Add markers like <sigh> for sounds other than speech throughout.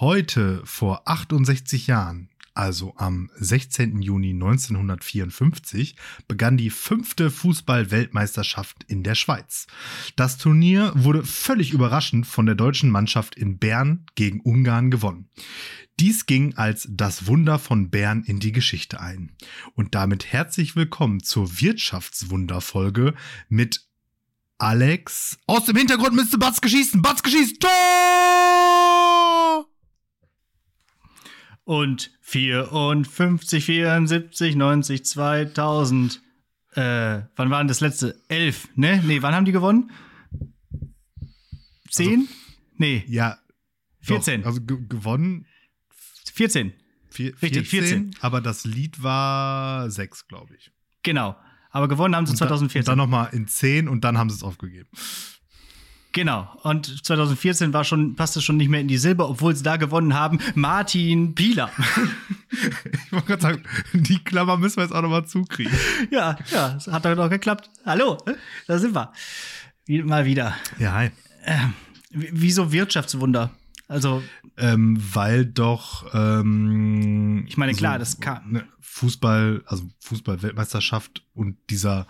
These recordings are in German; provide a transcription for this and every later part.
Heute vor 68 Jahren, also am 16. Juni 1954, begann die fünfte Fußball-Weltmeisterschaft in der Schweiz. Das Turnier wurde völlig überraschend von der deutschen Mannschaft in Bern gegen Ungarn gewonnen. Dies ging als das Wunder von Bern in die Geschichte ein. Und damit herzlich willkommen zur Wirtschaftswunderfolge mit Alex. Aus dem Hintergrund müsste Batzke schießen. Batzke schießt. Tor! Und 54, 74, 90, 2000. Äh, wann war denn das letzte? Elf, ne? Nee, wann haben die gewonnen? Zehn? Also, nee. Ja. 14. Doch, also gewonnen. 14. Vier, Richtig, 14, 14. Aber das Lied war sechs, glaube ich. Genau. Aber gewonnen haben sie und 2014. Da, und dann nochmal in 10 und dann haben sie es aufgegeben. Genau. Und 2014 war schon, passte schon nicht mehr in die Silber, obwohl sie da gewonnen haben. Martin Pieler. <laughs> ich wollte gerade sagen, die Klammer müssen wir jetzt auch nochmal zukriegen. Ja, ja, das hat doch noch geklappt. Hallo, da sind wir. Mal wieder. Ja, hi. Äh, wieso Wirtschaftswunder? Also. Ähm, weil doch. Ähm, ich meine, klar, so, das kam. Ne, Fußball, also Fußball-Weltmeisterschaft und dieser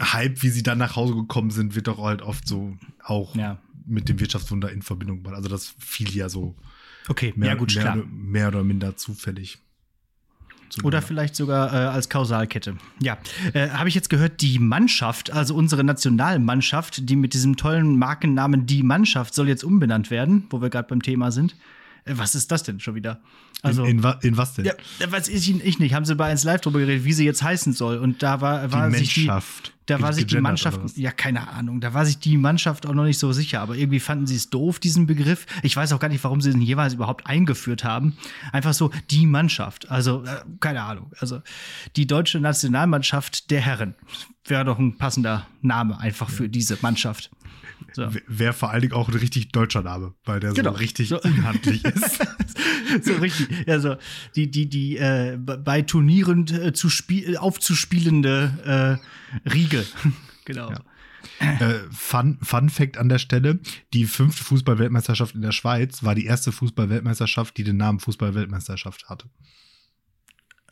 Hype, wie sie dann nach Hause gekommen sind, wird doch halt oft so auch ja. mit dem Wirtschaftswunder in Verbindung gebracht. Also das fiel ja so. Okay, mehr, ja gut, mehr, klar. mehr oder minder zufällig. Oder vielleicht sogar äh, als Kausalkette. Ja, äh, habe ich jetzt gehört, die Mannschaft, also unsere Nationalmannschaft, die mit diesem tollen Markennamen Die Mannschaft soll jetzt umbenannt werden, wo wir gerade beim Thema sind. Äh, was ist das denn schon wieder? Also, in, in, in was denn? Ja, weiß ich, ich nicht. Haben sie bei 1 Live drüber geredet, wie sie jetzt heißen soll. Und da war, war die sich die, da war sich die Mannschaft, ja, keine Ahnung, da war sich die Mannschaft auch noch nicht so sicher. Aber irgendwie fanden sie es doof, diesen Begriff. Ich weiß auch gar nicht, warum sie den jeweils überhaupt eingeführt haben. Einfach so die Mannschaft. Also, äh, keine Ahnung. Also, die deutsche Nationalmannschaft der Herren wäre doch ein passender Name einfach für diese Mannschaft. So. Wäre vor allen Dingen auch ein richtig deutscher Name, weil der genau. so richtig so. inhaltlich ist. <laughs> so richtig. Also die, die, die äh, bei Turnieren äh, zu spiel aufzuspielende äh, Riege. <laughs> genau. Ja. Äh, Fun, Fun Fact an der Stelle: Die fünfte Fußball-Weltmeisterschaft in der Schweiz war die erste Fußball-Weltmeisterschaft, die den Namen Fußball-Weltmeisterschaft hatte.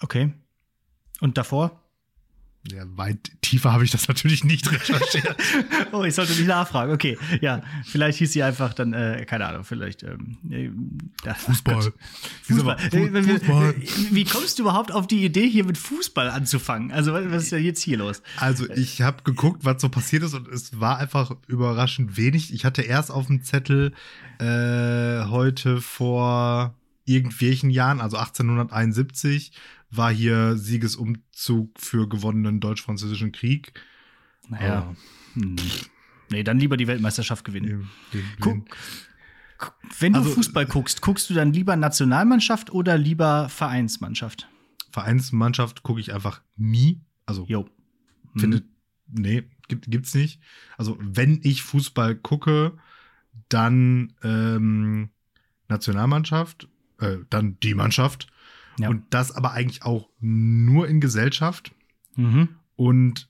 Okay. Und davor? Ja, weit tiefer habe ich das natürlich nicht <laughs> recherchiert. oh, ich sollte nicht nachfragen. Okay, ja, vielleicht hieß sie einfach dann, äh, keine Ahnung, vielleicht ähm, äh, Fußball. <laughs> Fußball. Fußball. Wie kommst du überhaupt auf die Idee, hier mit Fußball anzufangen? Also, was ist denn jetzt hier los? Also, ich habe geguckt, was so passiert ist, und es war einfach überraschend wenig. Ich hatte erst auf dem Zettel äh, heute vor irgendwelchen Jahren, also 1871, war hier Siegesumzug für gewonnenen deutsch-französischen Krieg. Naja. Oh. Nee, dann lieber die Weltmeisterschaft gewinnen. Den, Guck, wenn du also, Fußball guckst, guckst du dann lieber Nationalmannschaft oder lieber Vereinsmannschaft? Vereinsmannschaft gucke ich einfach nie. Also jo. finde, mhm. nee, gibt, gibt's nicht. Also wenn ich Fußball gucke, dann ähm, Nationalmannschaft, äh, dann die Mannschaft ja. Und das aber eigentlich auch nur in Gesellschaft. Mhm. Und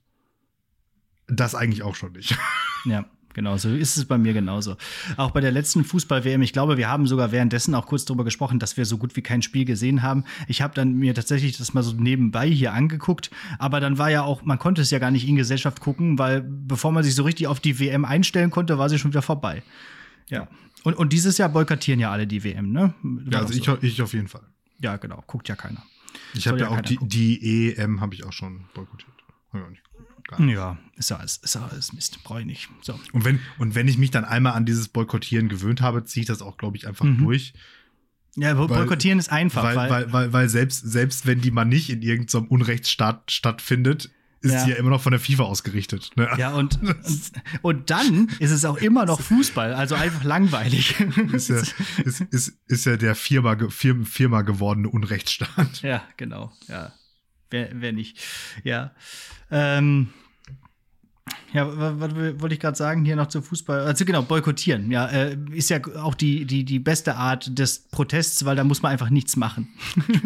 das eigentlich auch schon nicht. <laughs> Ja. Genau, so ist es bei mir genauso. Auch bei der letzten Fußball-WM, ich glaube, wir haben sogar währenddessen auch kurz darüber gesprochen, dass wir so gut wie kein Spiel gesehen haben. Ich habe dann mir tatsächlich das mal so nebenbei hier angeguckt, aber dann war ja auch, man konnte es ja gar nicht in Gesellschaft gucken, weil bevor man sich so richtig auf die WM einstellen konnte, war sie schon wieder vorbei. Ja. Und, und dieses Jahr boykottieren ja alle die WM, ne? ja, also so. ich, ich auf jeden Fall. Ja, genau. Guckt ja keiner. Ich habe ja, ja auch die, die, EM habe ich auch schon boykottiert. Ja, ist ja alles, ist ja alles Mist. Brauche ich nicht. So. Und, wenn, und wenn ich mich dann einmal an dieses Boykottieren gewöhnt habe, ziehe ich das auch, glaube ich, einfach mhm. durch. Ja, boykottieren weil, ist einfach. Weil, weil, weil, weil, weil, selbst, selbst wenn die mal nicht in irgendeinem Unrechtsstaat stattfindet, ist ja. ja immer noch von der FIFA ausgerichtet. Ne? Ja, und, <laughs> und, und, dann ist es auch immer noch Fußball, also einfach langweilig. <laughs> Ist ja, ist, ist, ist ja der viermal, vier, viermal gewordene Unrechtsstaat. Ja, genau, ja. Wer, wer nicht. Ja. Ähm, ja, was, wollte ich gerade sagen hier noch zum Fußball? Also genau, boykottieren. Ja, äh, ist ja auch die, die, die beste Art des Protests, weil da muss man einfach nichts machen.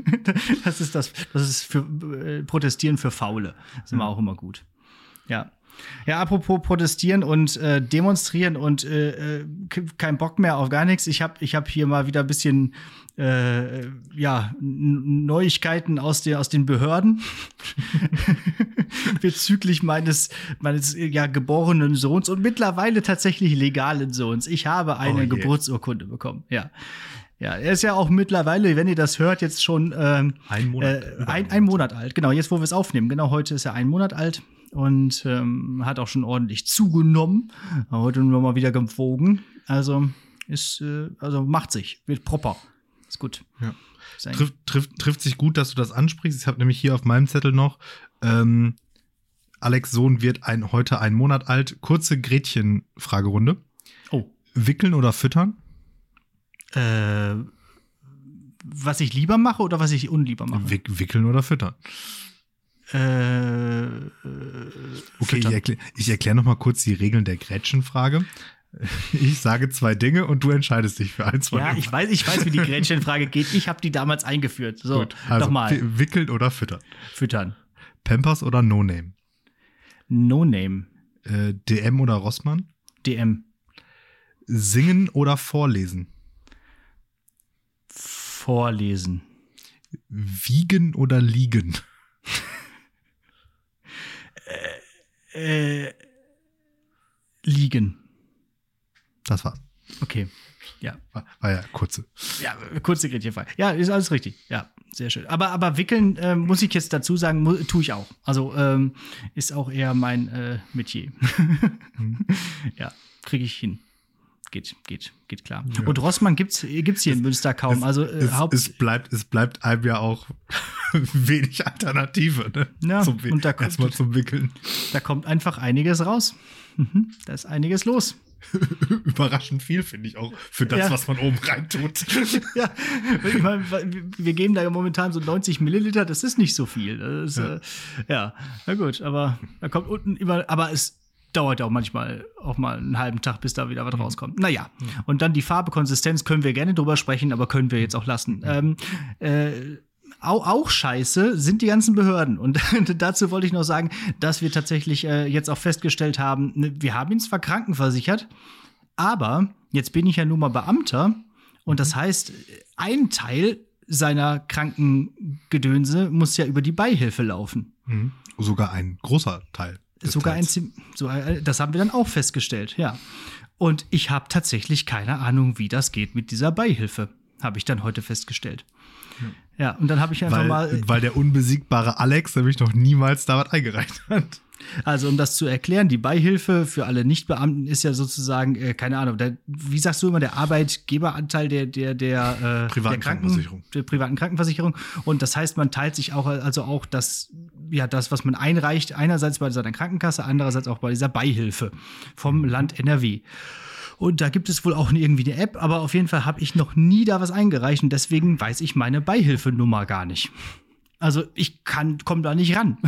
<laughs> das ist das, das ist für äh, Protestieren für Faule. Das ist immer auch immer gut. Ja. Ja, apropos protestieren und äh, demonstrieren und äh, äh kein Bock mehr auf gar nichts. Ich habe ich hab hier mal wieder ein bisschen äh, ja, Neuigkeiten aus, der, aus den Behörden <laughs> bezüglich meines, meines ja, geborenen Sohns und mittlerweile tatsächlich legalen Sohns. Ich habe eine oh Geburtsurkunde bekommen, ja. Ja, er ist ja auch mittlerweile, wenn ihr das hört, jetzt schon ähm, ein, Monat, äh, ein, ein Monat alt. Genau, jetzt wo wir es aufnehmen. Genau, heute ist er ein Monat alt und ähm, hat auch schon ordentlich zugenommen. Heute nur mal wieder gewogen. Also ist, äh, also macht sich, wird proper. Ist gut. Ja. Trifft, trifft, trifft sich gut, dass du das ansprichst. Ich habe nämlich hier auf meinem Zettel noch, ähm, Alex Sohn wird ein, heute einen Monat alt. Kurze Gretchen-Fragerunde. Oh. Wickeln oder füttern? Äh, was ich lieber mache oder was ich unlieber mache? Wick, wickeln oder füttern? Äh, okay, füttern. ich erkläre erklär noch mal kurz die Regeln der Gretchenfrage. <laughs> Ich sage zwei Dinge und du entscheidest dich für eins von Ja, ich weiß, ich weiß, wie die <laughs> Gretchenfrage geht. Ich habe die damals eingeführt. So, Gut, also nochmal. Wickeln oder füttern? Füttern. Pampers oder No Name? No Name. Äh, DM oder Rossmann? DM. Singen oder vorlesen? Vorlesen. Wiegen oder liegen? <laughs> äh, liegen. Das war's. Okay. Ja. War, war ja kurze. Ja, kurze Gretchenfrage. Ja, ist alles richtig. Ja, sehr schön. Aber, aber wickeln, äh, muss ich jetzt dazu sagen, tue ich auch. Also ähm, ist auch eher mein äh, Metier. <laughs> mhm. Ja, kriege ich hin. Geht, geht, geht klar. Ja. Und Rossmann gibt's, gibt's hier es, in Münster kaum. Es, also äh, es, es, bleibt, es bleibt einem ja auch <laughs> wenig Alternative, ne? Ja, zum, und da kommt, erstmal zum Wickeln. Da kommt einfach einiges raus. Mhm, da ist einiges los. <laughs> Überraschend viel, finde ich auch, für das, ja. was man oben rein tut. <laughs> ja, ich mein, wir geben da momentan so 90 Milliliter, das ist nicht so viel. Ist, ja. Äh, ja, na gut, aber da kommt unten immer, aber es dauert auch manchmal auch mal einen halben Tag, bis da wieder was mhm. rauskommt. Naja, mhm. und dann die Farbe, Konsistenz können wir gerne drüber sprechen, aber können wir jetzt auch lassen. Mhm. Ähm, äh, auch, auch scheiße sind die ganzen Behörden. Und <laughs> dazu wollte ich noch sagen, dass wir tatsächlich äh, jetzt auch festgestellt haben, ne, wir haben ihn zwar krankenversichert, aber jetzt bin ich ja nun mal Beamter. Und das mhm. heißt, ein Teil seiner Krankengedönse muss ja über die Beihilfe laufen. Mhm. Sogar ein großer Teil. Sogar ein, so, äh, das haben wir dann auch festgestellt, ja. Und ich habe tatsächlich keine Ahnung, wie das geht mit dieser Beihilfe, habe ich dann heute festgestellt. Ja, und dann habe ich einfach weil, mal. Weil der unbesiegbare Alex nämlich noch niemals da was eingereicht hat. Also, um das zu erklären, die Beihilfe für alle Nichtbeamten ist ja sozusagen, äh, keine Ahnung, der, wie sagst du immer, der Arbeitgeberanteil der, der, der, äh, privaten der Kranken, Der privaten Krankenversicherung. Und das heißt, man teilt sich auch, also auch das, ja, das, was man einreicht, einerseits bei seiner Krankenkasse, andererseits auch bei dieser Beihilfe vom mhm. Land NRW. Und da gibt es wohl auch irgendwie eine App, aber auf jeden Fall habe ich noch nie da was eingereicht und deswegen weiß ich meine Beihilfenummer gar nicht. Also ich kann, komme da nicht ran.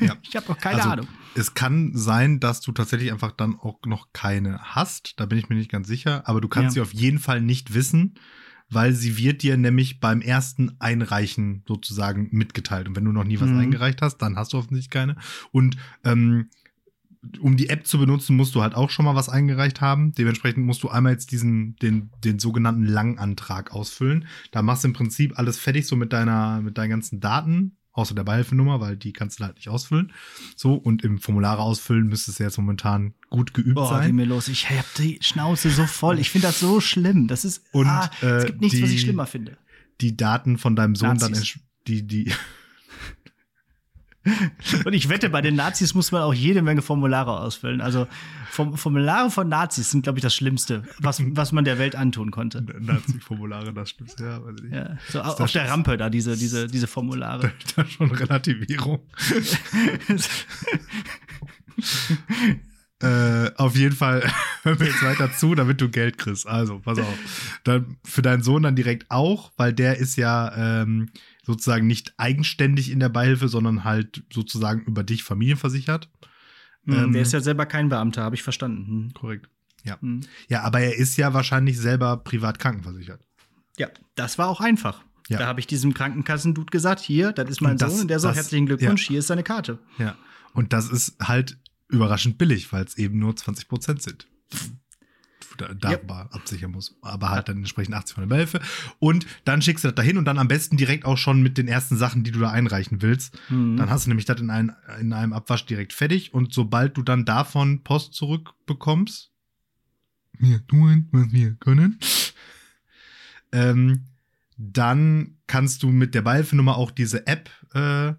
Ja. <laughs> ich habe noch keine also, Ahnung. Es kann sein, dass du tatsächlich einfach dann auch noch keine hast. Da bin ich mir nicht ganz sicher. Aber du kannst ja. sie auf jeden Fall nicht wissen, weil sie wird dir nämlich beim ersten Einreichen sozusagen mitgeteilt. Und wenn du noch nie was mhm. eingereicht hast, dann hast du offensichtlich keine. Und ähm, um die App zu benutzen, musst du halt auch schon mal was eingereicht haben. Dementsprechend musst du einmal jetzt diesen, den, den sogenannten Langantrag ausfüllen. Da machst du im Prinzip alles fertig, so mit deiner, mit deinen ganzen Daten, außer der Beihilfenummer, weil die kannst du halt nicht ausfüllen. So, und im Formulare ausfüllen müsstest du jetzt momentan gut geübt Boah, sein. mir los. Ich hab die Schnauze so voll. Ich finde das so schlimm. Das ist, und, ah, äh, es gibt nichts, die, was ich schlimmer finde. Die Daten von deinem Sohn Nazis. dann, die, die, Und ich wette, bei den Nazis muss man auch jede Menge Formulare ausfüllen. Also Formulare von Nazis sind, glaube ich, das Schlimmste, was, was man der Welt antun konnte. Nazi-Formulare, das Schlimmste, ja. Weiß ich nicht. ja so auf der Rampe da, diese, diese, diese Formulare. Da, <laughs> da schon Relativierung. <laughs> äh, auf jeden Fall <laughs> hören wir jetzt weiter zu, damit du Geld kriegst. Also, pass auf. Dann für deinen Sohn dann direkt auch, weil der ist ja ähm, sozusagen nicht eigenständig in der Beihilfe, sondern halt sozusagen über dich familienversichert. Mhm, ähm, der ist ja selber kein Beamter, habe ich verstanden. Mhm. Korrekt. Ja. Mhm. Ja, aber er ist ja wahrscheinlich selber privat krankenversichert. Ja, das war auch einfach. Ja. Da habe ich diesem Krankenkassendude gesagt, hier, das ist mein das, Sohn und der sagt, herzlichen Glückwunsch, ja. hier ist seine Karte. Ja. Und das ist halt überraschend billig, weil es eben nur 20 Prozent sind. Da, da ja. absichern muss. Aber halt dann entsprechend 80 von der Beihilfe. Und dann schickst du das dahin und dann am besten direkt auch schon mit den ersten Sachen, die du da einreichen willst. Mhm. Dann hast du nämlich das in, ein, in einem Abwasch direkt fertig. Und sobald du dann davon Post zurückbekommst, wir tun, was wir können, ähm, dann kannst du mit der Beihilfenummer auch diese App äh,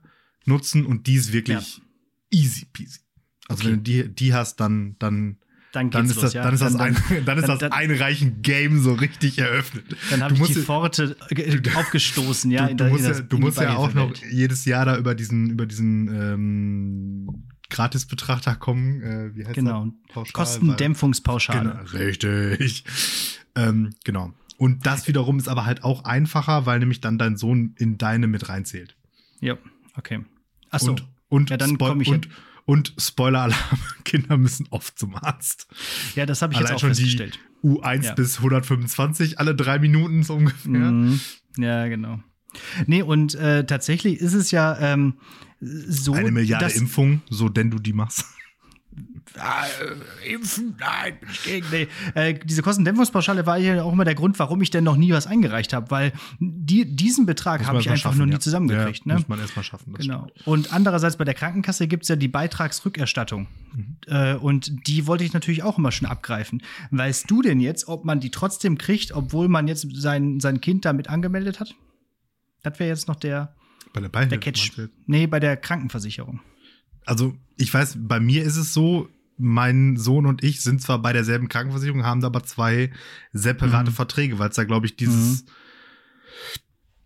nutzen und die ist wirklich ja. easy peasy. Also okay. wenn du die, die hast, dann, dann dann, dann ist los, das, ja. dann ist das, ein, dann ist das dann, einreichen Game so richtig eröffnet. Dann habe ich die Pforte <laughs> aufgestoßen, ja. Du, du musst, ja, du musst ja auch noch jedes Jahr da über diesen, über diesen ähm, Gratisbetrachter kommen. Äh, wie heißt genau. Das? Kostendämpfungspauschale. Genau, richtig. ähm, genau. Und das wiederum ist aber halt auch einfacher, weil nämlich dann dein Sohn in deine mit reinzählt. Ja, okay. Achso. Und, und, ja, dann komme ich und, und Spoiler-Alarm, <laughs> Kinder müssen oft zum Arzt. Ja, das habe ich Allein jetzt auch schon festgestellt. Die U1 ja. bis 125, alle drei Minuten so ungefähr. Mhm. Ja, genau. Nee, und äh, tatsächlich ist es ja ähm, so. Eine Milliarde Impfungen, so denn du die machst äh, impfen, nein, bin ich gegen. Nee. Äh, diese Kostendämpfungspauschale war ja auch immer der Grund, warum ich denn noch nie was eingereicht habe, weil die, diesen Betrag habe ich einfach schaffen, noch nie ja. zusammengekriegt. Ja, ne? Muss man erstmal schaffen. genau. Stimmt. Und andererseits bei der Krankenkasse gibt es ja die Beitragsrückerstattung. Mhm. Äh, und die wollte ich natürlich auch immer schon abgreifen. Weißt du denn jetzt, ob man die trotzdem kriegt, obwohl man jetzt sein, sein Kind damit angemeldet hat? Das wäre jetzt noch der, bei der, Beihilfe, der Catch. Nee, bei der Krankenversicherung. Also, ich weiß, bei mir ist es so, mein Sohn und ich sind zwar bei derselben Krankenversicherung, haben aber zwei separate mhm. Verträge, weil es da, glaube ich, dieses.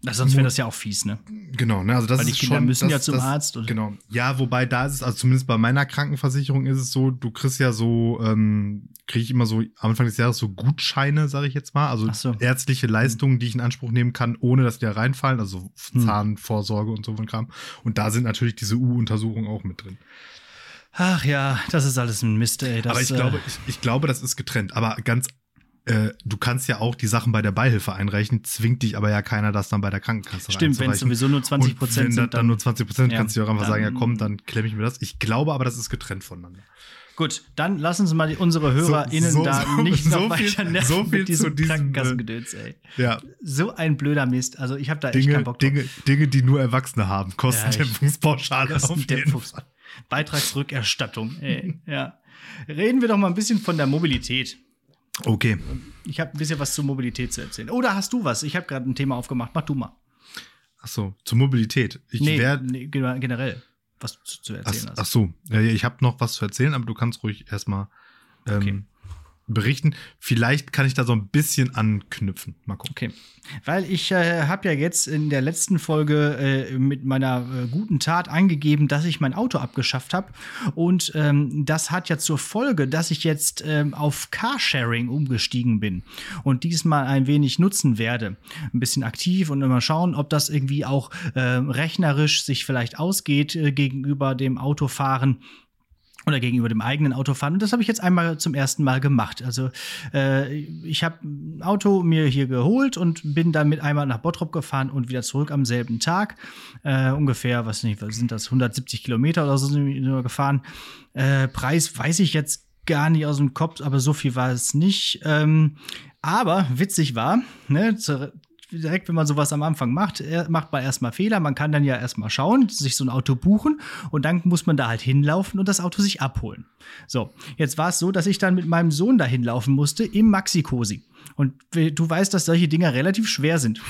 Mhm. sonst wäre das ja auch fies, ne? Genau, ne? Also das Weil die ist Kinder schon, müssen das, ja zum das, Arzt. Oder? Genau. Ja, wobei da ist es, also zumindest bei meiner Krankenversicherung ist es so, du kriegst ja so, ähm, kriege ich immer so am Anfang des Jahres so Gutscheine, sage ich jetzt mal. Also so. ärztliche mhm. Leistungen, die ich in Anspruch nehmen kann, ohne dass die da reinfallen, also hm. Zahnvorsorge und so von Kram. Und da sind natürlich diese U-Untersuchungen auch mit drin. Ach ja, das ist alles ein Mist, ey. Das, aber ich, äh, glaube, ich, ich, glaube, das ist getrennt. Aber ganz, äh, du kannst ja auch die Sachen bei der Beihilfe einreichen, zwingt dich aber ja keiner, das dann bei der Krankenkasse Stimmt, wenn es sowieso nur 20 Prozent sind. Wenn dann, nur 20 Prozent, ja, kannst du auch einfach sagen, ja komm, dann klemme ich mir das. Ich glaube aber, das ist getrennt voneinander. Gut, dann lass uns mal unsere HörerInnen so, so, da nicht so noch weiter nerven so viel mit diesem, diesem Krankenkassengedöns, ey. Ja. So ein blöder Mist. Also ich habe da Dinge, echt keinen Bock drauf. Dinge, Dinge, die nur Erwachsene haben. Kostendämpfungspauschale ja, Kostendämpfungs Beitragsrückerstattung. Ey, ja. Reden wir doch mal ein bisschen von der Mobilität. Okay. Ich habe ein bisschen was zur Mobilität zu erzählen. Oder hast du was? Ich habe gerade ein Thema aufgemacht. Mach du mal. Ach so, zur Mobilität. Ich nee, nee, generell was zu, zu erzählen ach, hast. Ach so, ja, ich habe noch was zu erzählen, aber du kannst ruhig erstmal ähm, okay berichten. Vielleicht kann ich da so ein bisschen anknüpfen. Mal gucken. Okay. Weil ich äh, habe ja jetzt in der letzten Folge äh, mit meiner äh, guten Tat angegeben, dass ich mein Auto abgeschafft habe. Und ähm, das hat ja zur Folge, dass ich jetzt ähm, auf Carsharing umgestiegen bin und diesmal ein wenig nutzen werde. Ein bisschen aktiv und immer schauen, ob das irgendwie auch ähm, rechnerisch sich vielleicht ausgeht äh, gegenüber dem Autofahren oder gegenüber dem eigenen Autofahren. Und das habe ich jetzt einmal zum ersten Mal gemacht. Also äh, ich habe ein Auto mir hier geholt und bin damit einmal nach Bottrop gefahren und wieder zurück am selben Tag. Äh, ungefähr, was nicht, sind das, 170 Kilometer oder so sind wir gefahren. Äh, Preis weiß ich jetzt gar nicht aus dem Kopf, aber so viel war es nicht. Ähm, aber witzig war, ne, zu, direkt, wenn man sowas am Anfang macht, macht man erstmal Fehler. Man kann dann ja erstmal schauen, sich so ein Auto buchen und dann muss man da halt hinlaufen und das Auto sich abholen. So, jetzt war es so, dass ich dann mit meinem Sohn da hinlaufen musste im Maxi-Cosi. Und du weißt, dass solche Dinger relativ schwer sind.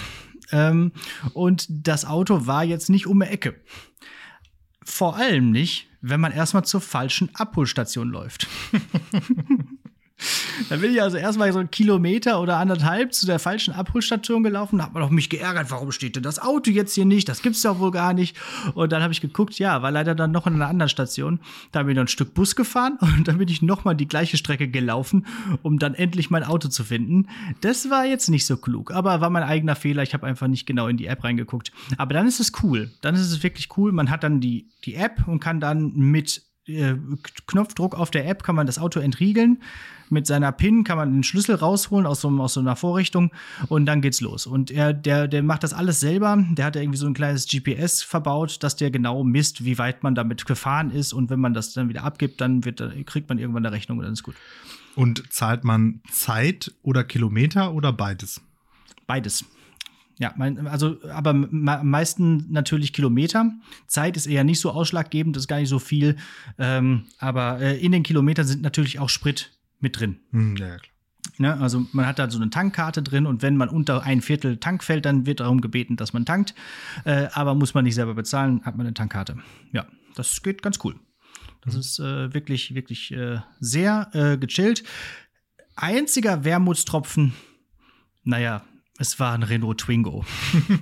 Ähm, und das Auto war jetzt nicht um die Ecke. Vor allem nicht, wenn man erstmal zur falschen Abholstation läuft. <laughs> Dann bin ich also erstmal so einen Kilometer oder anderthalb zu der falschen Abholstation gelaufen, da hat man doch mich geärgert, warum steht denn das Auto jetzt hier nicht? Das gibt's doch wohl gar nicht. Und dann habe ich geguckt, ja, war leider dann noch in einer anderen Station. Da bin ich noch ein Stück Bus gefahren <laughs> und dann bin ich nochmal die gleiche Strecke gelaufen, um dann endlich mein Auto zu finden. Das war jetzt nicht so klug, aber war mein eigener Fehler. Ich habe einfach nicht genau in die App reingeguckt. Aber dann ist es cool. Dann ist es wirklich cool. Man hat dann die, die App und kann dann mit äh, Knopfdruck auf der App kann man das Auto entriegeln. Mit seiner PIN kann man den Schlüssel rausholen aus so, aus so einer Vorrichtung und dann geht's los. Und er, der, der macht das alles selber. Der hat irgendwie so ein kleines GPS verbaut, dass der genau misst, wie weit man damit gefahren ist. Und wenn man das dann wieder abgibt, dann wird, kriegt man irgendwann eine Rechnung und dann ist gut. Und zahlt man Zeit oder Kilometer oder beides? Beides. Ja, mein, also, aber am meisten natürlich Kilometer. Zeit ist eher nicht so ausschlaggebend, das ist gar nicht so viel. Ähm, aber äh, in den Kilometern sind natürlich auch Sprit mit drin. Hm, ja, klar. Ne, also man hat da so eine Tankkarte drin und wenn man unter ein Viertel Tank fällt, dann wird darum gebeten, dass man tankt. Äh, aber muss man nicht selber bezahlen, hat man eine Tankkarte. Ja, das geht ganz cool. Das mhm. ist äh, wirklich, wirklich äh, sehr äh, gechillt. Einziger Wermutstropfen, naja, es war ein Renault Twingo. <laughs>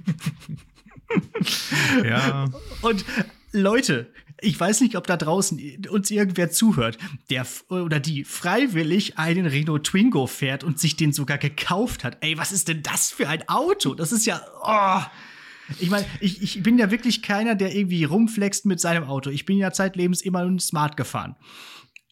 ja. Und Leute, ich weiß nicht, ob da draußen uns irgendwer zuhört, der oder die freiwillig einen Renault Twingo fährt und sich den sogar gekauft hat. Ey, was ist denn das für ein Auto? Das ist ja. Oh. Ich meine, ich, ich bin ja wirklich keiner, der irgendwie rumflext mit seinem Auto. Ich bin ja zeitlebens immer nur Smart gefahren.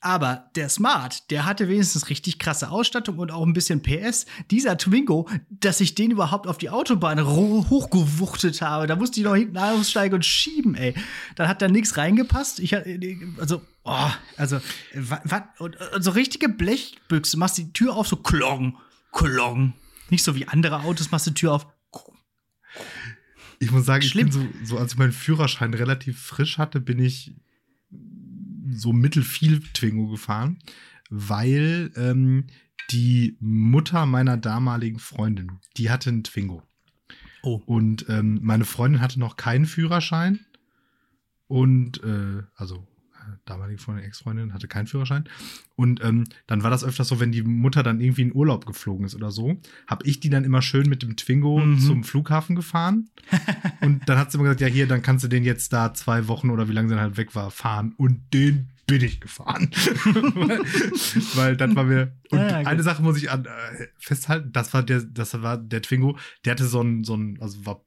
Aber der Smart, der hatte wenigstens richtig krasse Ausstattung und auch ein bisschen PS. Dieser Twingo, dass ich den überhaupt auf die Autobahn hochgewuchtet habe, da musste ich noch hinten aussteigen und schieben, ey. Dann hat da nichts reingepasst. Ich also, oh, also, und, und so richtige Blechbüchse, machst die Tür auf, so klong, klong. Nicht so wie andere Autos, machst die Tür auf. Ich muss sagen, Schlimm. ich bin so, so, als ich meinen Führerschein relativ frisch hatte, bin ich so mittelfiel Twingo gefahren, weil ähm, die Mutter meiner damaligen Freundin, die hatte einen Twingo. Oh. Und ähm, meine Freundin hatte noch keinen Führerschein. Und, äh, also damalige Freundin, Ex-Freundin, hatte keinen Führerschein. Und ähm, dann war das öfters so, wenn die Mutter dann irgendwie in Urlaub geflogen ist oder so, habe ich die dann immer schön mit dem Twingo mhm. zum Flughafen gefahren. <laughs> und dann hat sie immer gesagt, ja hier, dann kannst du den jetzt da zwei Wochen oder wie lange sie dann halt weg war, fahren. Und den bin ich gefahren. weil, <laughs> weil das war mir. Und ja, eine Sache muss ich an, äh, festhalten, das war der, das war der Twingo, der hatte so ein, so ein, also war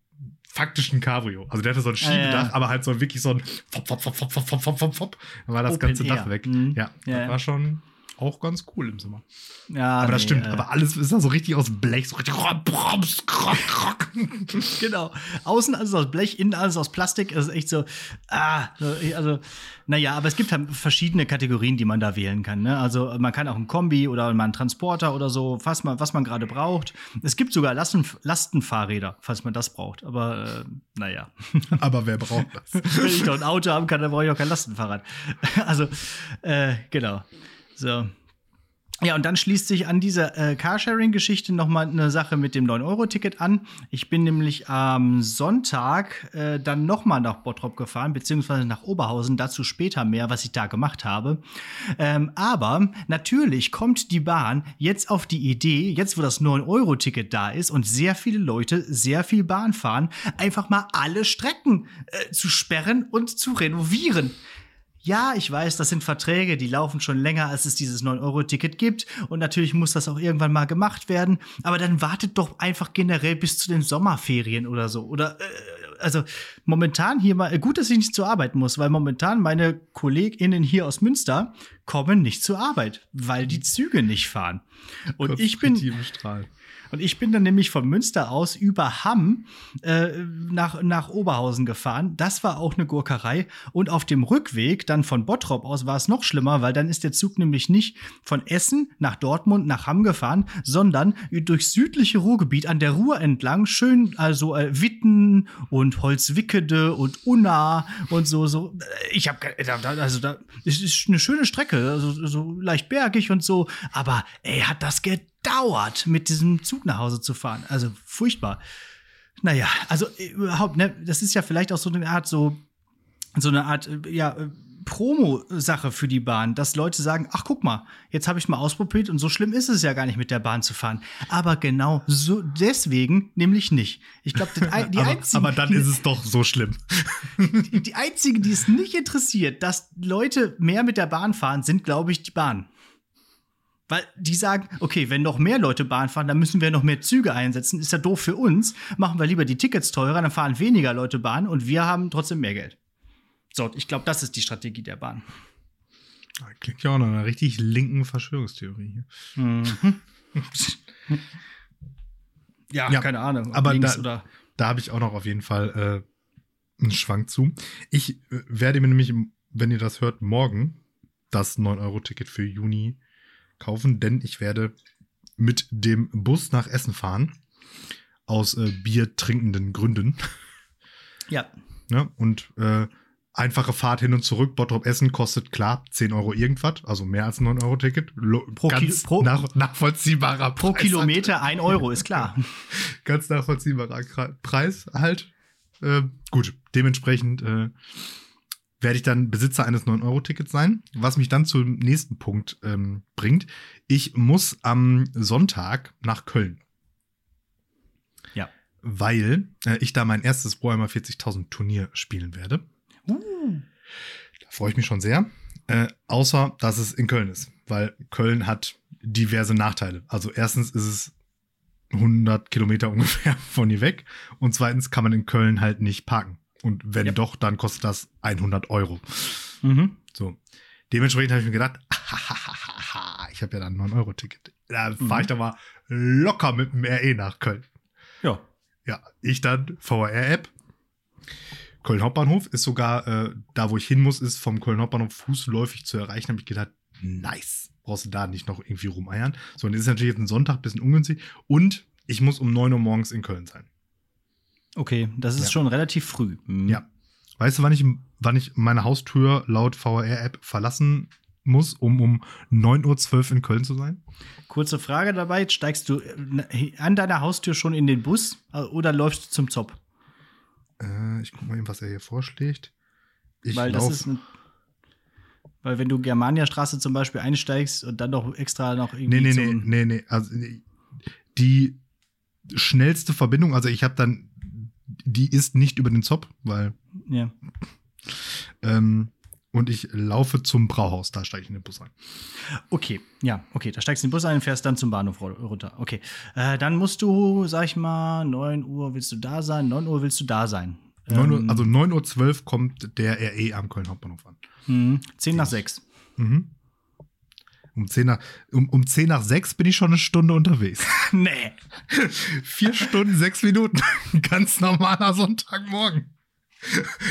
faktisch ein Cabrio. Also der hatte so ein Schiebedach, ja, ja. aber halt so wirklich so ein Fop, Fop, Fop, Fop, Fop, Fop, Fop, Fop. Dann war das Open ganze Air. Dach weg. Mhm. Ja, das war schon auch ganz cool im Sommer. Ja, aber das nee, stimmt. Äh, aber alles ist da so richtig aus Blech, so richtig. <laughs> genau. Außen alles aus Blech, innen alles aus Plastik. Das ist echt so. Ah, also, naja, aber es gibt halt verschiedene Kategorien, die man da wählen kann. Ne? Also man kann auch ein Kombi oder mal einen Transporter oder so, was man, was man gerade braucht. Es gibt sogar Lasten, Lastenfahrräder, falls man das braucht. Aber äh, naja. <laughs> aber wer braucht das? Wenn ich doch ein Auto haben kann, dann brauche ich auch kein Lastenfahrrad. <laughs> also, äh, genau. So. Ja, und dann schließt sich an dieser äh, Carsharing-Geschichte nochmal eine Sache mit dem 9-Euro-Ticket an. Ich bin nämlich am Sonntag äh, dann nochmal nach Bottrop gefahren, beziehungsweise nach Oberhausen, dazu später mehr, was ich da gemacht habe. Ähm, aber natürlich kommt die Bahn jetzt auf die Idee, jetzt wo das 9-Euro-Ticket da ist und sehr viele Leute sehr viel Bahn fahren, einfach mal alle Strecken äh, zu sperren und zu renovieren. Ja, ich weiß, das sind Verträge, die laufen schon länger, als es dieses 9-Euro-Ticket gibt. Und natürlich muss das auch irgendwann mal gemacht werden. Aber dann wartet doch einfach generell bis zu den Sommerferien oder so. Oder, äh, also momentan hier mal, gut, dass ich nicht zur Arbeit muss, weil momentan meine KollegInnen hier aus Münster kommen nicht zur Arbeit, weil die Züge nicht fahren. Und ich bin. Strahl. Und ich bin dann nämlich von Münster aus über Hamm äh, nach, nach Oberhausen gefahren. Das war auch eine Gurkerei. Und auf dem Rückweg, dann von Bottrop aus, war es noch schlimmer, weil dann ist der Zug nämlich nicht von Essen nach Dortmund nach Hamm gefahren, sondern durch südliche Ruhrgebiet an der Ruhr entlang, schön also äh, Witten und Holzwickede und Unna und so so. Ich habe also da es ist eine schöne Strecke, also so leicht bergig und so, aber ey, hat das gedauert dauert, mit diesem Zug nach Hause zu fahren. Also furchtbar. Naja, also äh, überhaupt, ne, das ist ja vielleicht auch so eine Art, so, so eine Art, äh, ja, äh, Promo-Sache für die Bahn, dass Leute sagen, ach guck mal, jetzt habe ich mal ausprobiert und so schlimm ist es ja gar nicht mit der Bahn zu fahren. Aber genau so deswegen nämlich nicht. Ich glaube, die <laughs> aber, einzigen, aber dann ist es doch so schlimm. Die, die einzigen, die es nicht interessiert, dass Leute mehr mit der Bahn fahren, sind, glaube ich, die Bahn. Weil die sagen, okay, wenn noch mehr Leute Bahn fahren, dann müssen wir noch mehr Züge einsetzen. Ist ja doof für uns. Machen wir lieber die Tickets teurer, dann fahren weniger Leute Bahn und wir haben trotzdem mehr Geld. So, ich glaube, das ist die Strategie der Bahn. Klingt ja auch nach einer richtig linken Verschwörungstheorie. Mhm. <laughs> ja, ja, keine Ahnung. Aber da, da habe ich auch noch auf jeden Fall äh, einen Schwank zu. Ich äh, werde mir nämlich, wenn ihr das hört, morgen das 9-Euro-Ticket für Juni kaufen, denn ich werde mit dem Bus nach Essen fahren. Aus äh, biertrinkenden Gründen. <laughs> Ja. ja und äh, einfache Fahrt hin und zurück, Bottrop Essen kostet klar 10 Euro irgendwas, also mehr als ein 9-Euro-Ticket. Pro, Ganz pro, nach, nachvollziehbarer Pro Preis Kilometer <laughs> halt. 1 Euro, ist klar. <laughs> Ganz nachvollziehbarer Preis halt. Äh, gut, dementsprechend äh, werde ich dann Besitzer eines 9-Euro-Tickets sein, was mich dann zum nächsten Punkt ähm, bringt. Ich muss am Sonntag nach Köln. Ja. Weil äh, ich da mein erstes Warhammer 40.000 Turnier spielen werde. Uh. Da freue ich mich schon sehr. Äh, außer, dass es in Köln ist, weil Köln hat diverse Nachteile. Also erstens ist es 100 Kilometer <laughs> ungefähr von hier weg und zweitens kann man in Köln halt nicht parken. Und wenn ja. doch, dann kostet das 100 Euro. Mhm. So. Dementsprechend habe ich mir gedacht, <laughs> ich habe ja dann ein 9-Euro-Ticket. Da fahre mhm. ich da mal locker mit dem RE nach Köln. Ja. Ja, ich dann VR-App, Köln Hauptbahnhof ist sogar äh, da, wo ich hin muss, ist vom Köln Hauptbahnhof fußläufig zu erreichen. Habe ich gedacht, nice. Brauchst du da nicht noch irgendwie rumeiern. So, und das ist natürlich jetzt ein Sonntag, ein bisschen ungünstig. Und ich muss um 9 Uhr morgens in Köln sein. Okay, das ist ja. schon relativ früh. Mhm. Ja. Weißt du, wann ich, wann ich meine Haustür laut VR-App verlassen muss, um um 9.12 Uhr in Köln zu sein? Kurze Frage dabei: Steigst du äh, an deiner Haustür schon in den Bus äh, oder läufst du zum Zop? Äh, ich guck mal eben, was er hier vorschlägt. Ich weil das ist eine, weil wenn du Germania-Straße zum Beispiel einsteigst und dann noch extra noch irgendwie. Nee, nee, nee, nee, nee. Also die schnellste Verbindung, also ich habe dann, die ist nicht über den Zop, weil. Ja. Ähm, und ich laufe zum Brauhaus, da steige ich in den Bus ein. Okay, ja, okay, da steigst du in den Bus ein und fährst dann zum Bahnhof runter. Okay, äh, dann musst du, sag ich mal, 9 Uhr willst du da sein, 9 Uhr willst du da sein. 9 Uhr, ähm, also 9.12 Uhr kommt der RE am Köln Hauptbahnhof an. Mhm, 10 nach 6. Mhm. Um 10, nach, um, um 10 nach 6 bin ich schon eine Stunde unterwegs. <laughs> <laughs> nee. Vier Stunden, sechs Minuten. <laughs> Ganz normaler Sonntagmorgen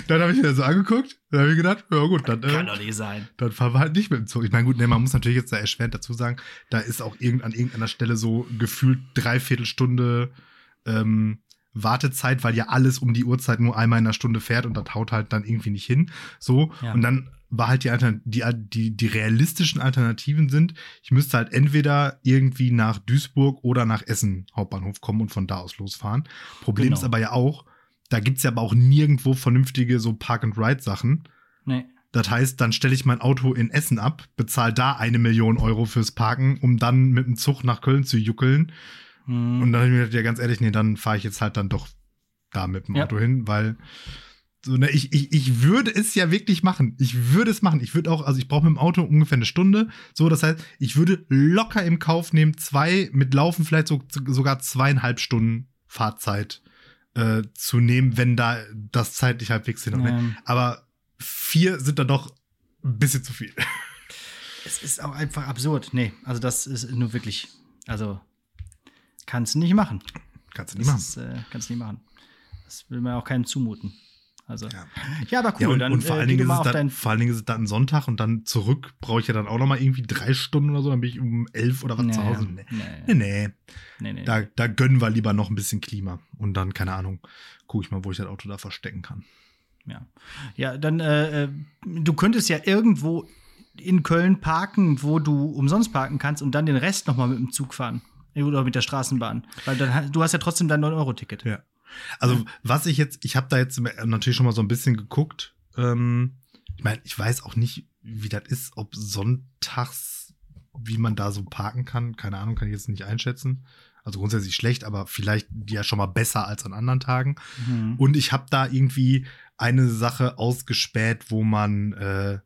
dann habe ich mir das so angeguckt, dann habe ich gedacht, ja gut, dann. Kann äh, doch nicht sein. Dann fahren wir halt nicht mit dem Zug. Ich meine, gut, nee, man muss natürlich jetzt da erschwert dazu sagen, da ist auch irgend, an irgendeiner Stelle so gefühlt dreiviertel Stunde ähm, Wartezeit, weil ja alles um die Uhrzeit nur einmal in der Stunde fährt und das haut halt dann irgendwie nicht hin. So. Ja. Und dann war halt die, die, die, die realistischen Alternativen sind, ich müsste halt entweder irgendwie nach Duisburg oder nach Essen Hauptbahnhof kommen und von da aus losfahren. Problem genau. ist aber ja auch, da gibt es ja aber auch nirgendwo vernünftige so Park-and-Ride-Sachen. Nee. Das heißt, dann stelle ich mein Auto in Essen ab, bezahle da eine Million Euro fürs Parken, um dann mit dem Zug nach Köln zu juckeln. Hm. Und dann habe ich mir gedacht, ja, ganz ehrlich, nee, dann fahre ich jetzt halt dann doch da mit dem ja. Auto hin, weil so, ne, ich, ich, ich würde es ja wirklich machen. Ich würde es machen. Ich würde auch, also ich brauche mit dem Auto ungefähr eine Stunde. So, das heißt, ich würde locker im Kauf nehmen, zwei, mit Laufen vielleicht so, sogar zweieinhalb Stunden Fahrzeit äh, zu nehmen, wenn da das zeitlich halbwegs hin. Ja. Aber vier sind dann doch ein bisschen zu viel. <laughs> Es ist auch einfach absurd. Nee, also das ist nur wirklich, also kannst du nicht machen. Kannst du nicht machen. Ist, äh, kannst du nicht machen. Das will man auch keinem zumuten. Also, ja. ja, aber cool. Ja, und, dann, und vor, äh, allen Dingen ist es dann, vor allen Dingen ist es dann Sonntag und dann zurück brauche ich ja dann auch noch mal irgendwie drei Stunden oder so. Dann bin ich um elf oder was nee, zu Hause. Nee. Nee. nee. nee, nee. Da, da gönnen wir lieber noch ein bisschen Klima. Und dann, keine Ahnung, gucke ich mal, wo ich das Auto da verstecken kann. Ja, ja dann, äh, äh, du könntest ja irgendwo in Köln parken, wo du umsonst parken kannst und dann den Rest noch mal mit dem Zug fahren. Oder mit der Straßenbahn. Weil dann, du hast ja trotzdem dein 9-Euro-Ticket. Ja. Also, was ich jetzt, ich habe da jetzt natürlich schon mal so ein bisschen geguckt. Ähm, ich meine, ich weiß auch nicht, wie das ist, ob sonntags, wie man da so parken kann. Keine Ahnung, kann ich jetzt nicht einschätzen. Also grundsätzlich schlecht, aber vielleicht ja schon mal besser als an anderen Tagen. Mhm. Und ich habe da irgendwie eine Sache ausgespäht, wo man äh,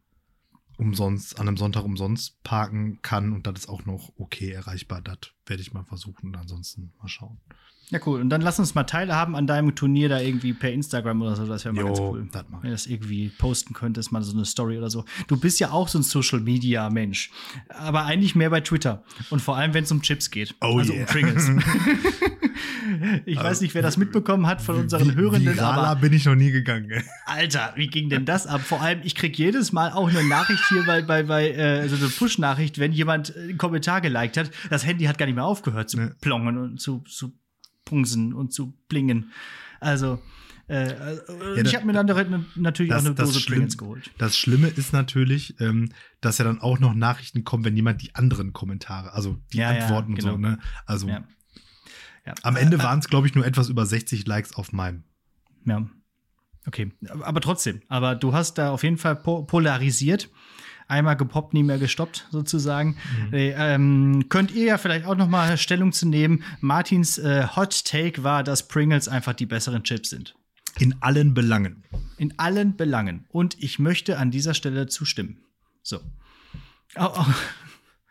umsonst, an einem Sonntag umsonst parken kann und das ist auch noch okay erreichbar. Das werde ich mal versuchen und ansonsten mal schauen. Ja, cool. Und dann lass uns mal teilhaben an deinem Turnier da irgendwie per Instagram oder so. Das wäre mal Jo, ganz cool. das. Wenn du das irgendwie posten könntest, mal so eine Story oder so. Du bist ja auch so ein Social Media Mensch. Aber eigentlich mehr bei Twitter. Und vor allem, wenn es um Chips geht. Oh also yeah. um Pringles. <laughs> ich weiß nicht, wer das mitbekommen hat von unseren Vi- Hörenden, Viraler aber bin ich noch nie gegangen. Alter, wie ging denn das ab? Vor allem, ich krieg jedes Mal auch eine Nachricht hier bei, bei, bei äh, so eine Push-Nachricht, wenn jemand äh, einen Kommentar geliked hat. Das Handy hat gar nicht mehr aufgehört zu Ne. plongen und zu, zu pungsen und zu blingen. Also, äh, äh, ich das- habe mir dann natürlich auch eine Dose Pringles geholt. das Schlimme ist natürlich, ähm, dass ja dann auch noch Nachrichten kommen, wenn jemand die anderen Kommentare, also die Ja, ja, Antworten und so, genau. ne? Also Ja. Ja. am Ende waren es, glaube ich, nur etwas über 60 Likes auf meinem. Ja. Okay, aber trotzdem. Aber du hast da auf jeden Fall po polarisiert. Einmal gepoppt, nie mehr gestoppt, sozusagen. Äh, ähm, könnt ihr ja vielleicht auch noch mal Stellung zu nehmen. Martins äh, Hot Take war, dass Pringles einfach die besseren Chips sind. In allen Belangen. In allen Belangen. Und ich möchte an dieser Stelle zustimmen. So. Oh, <laughs> oh.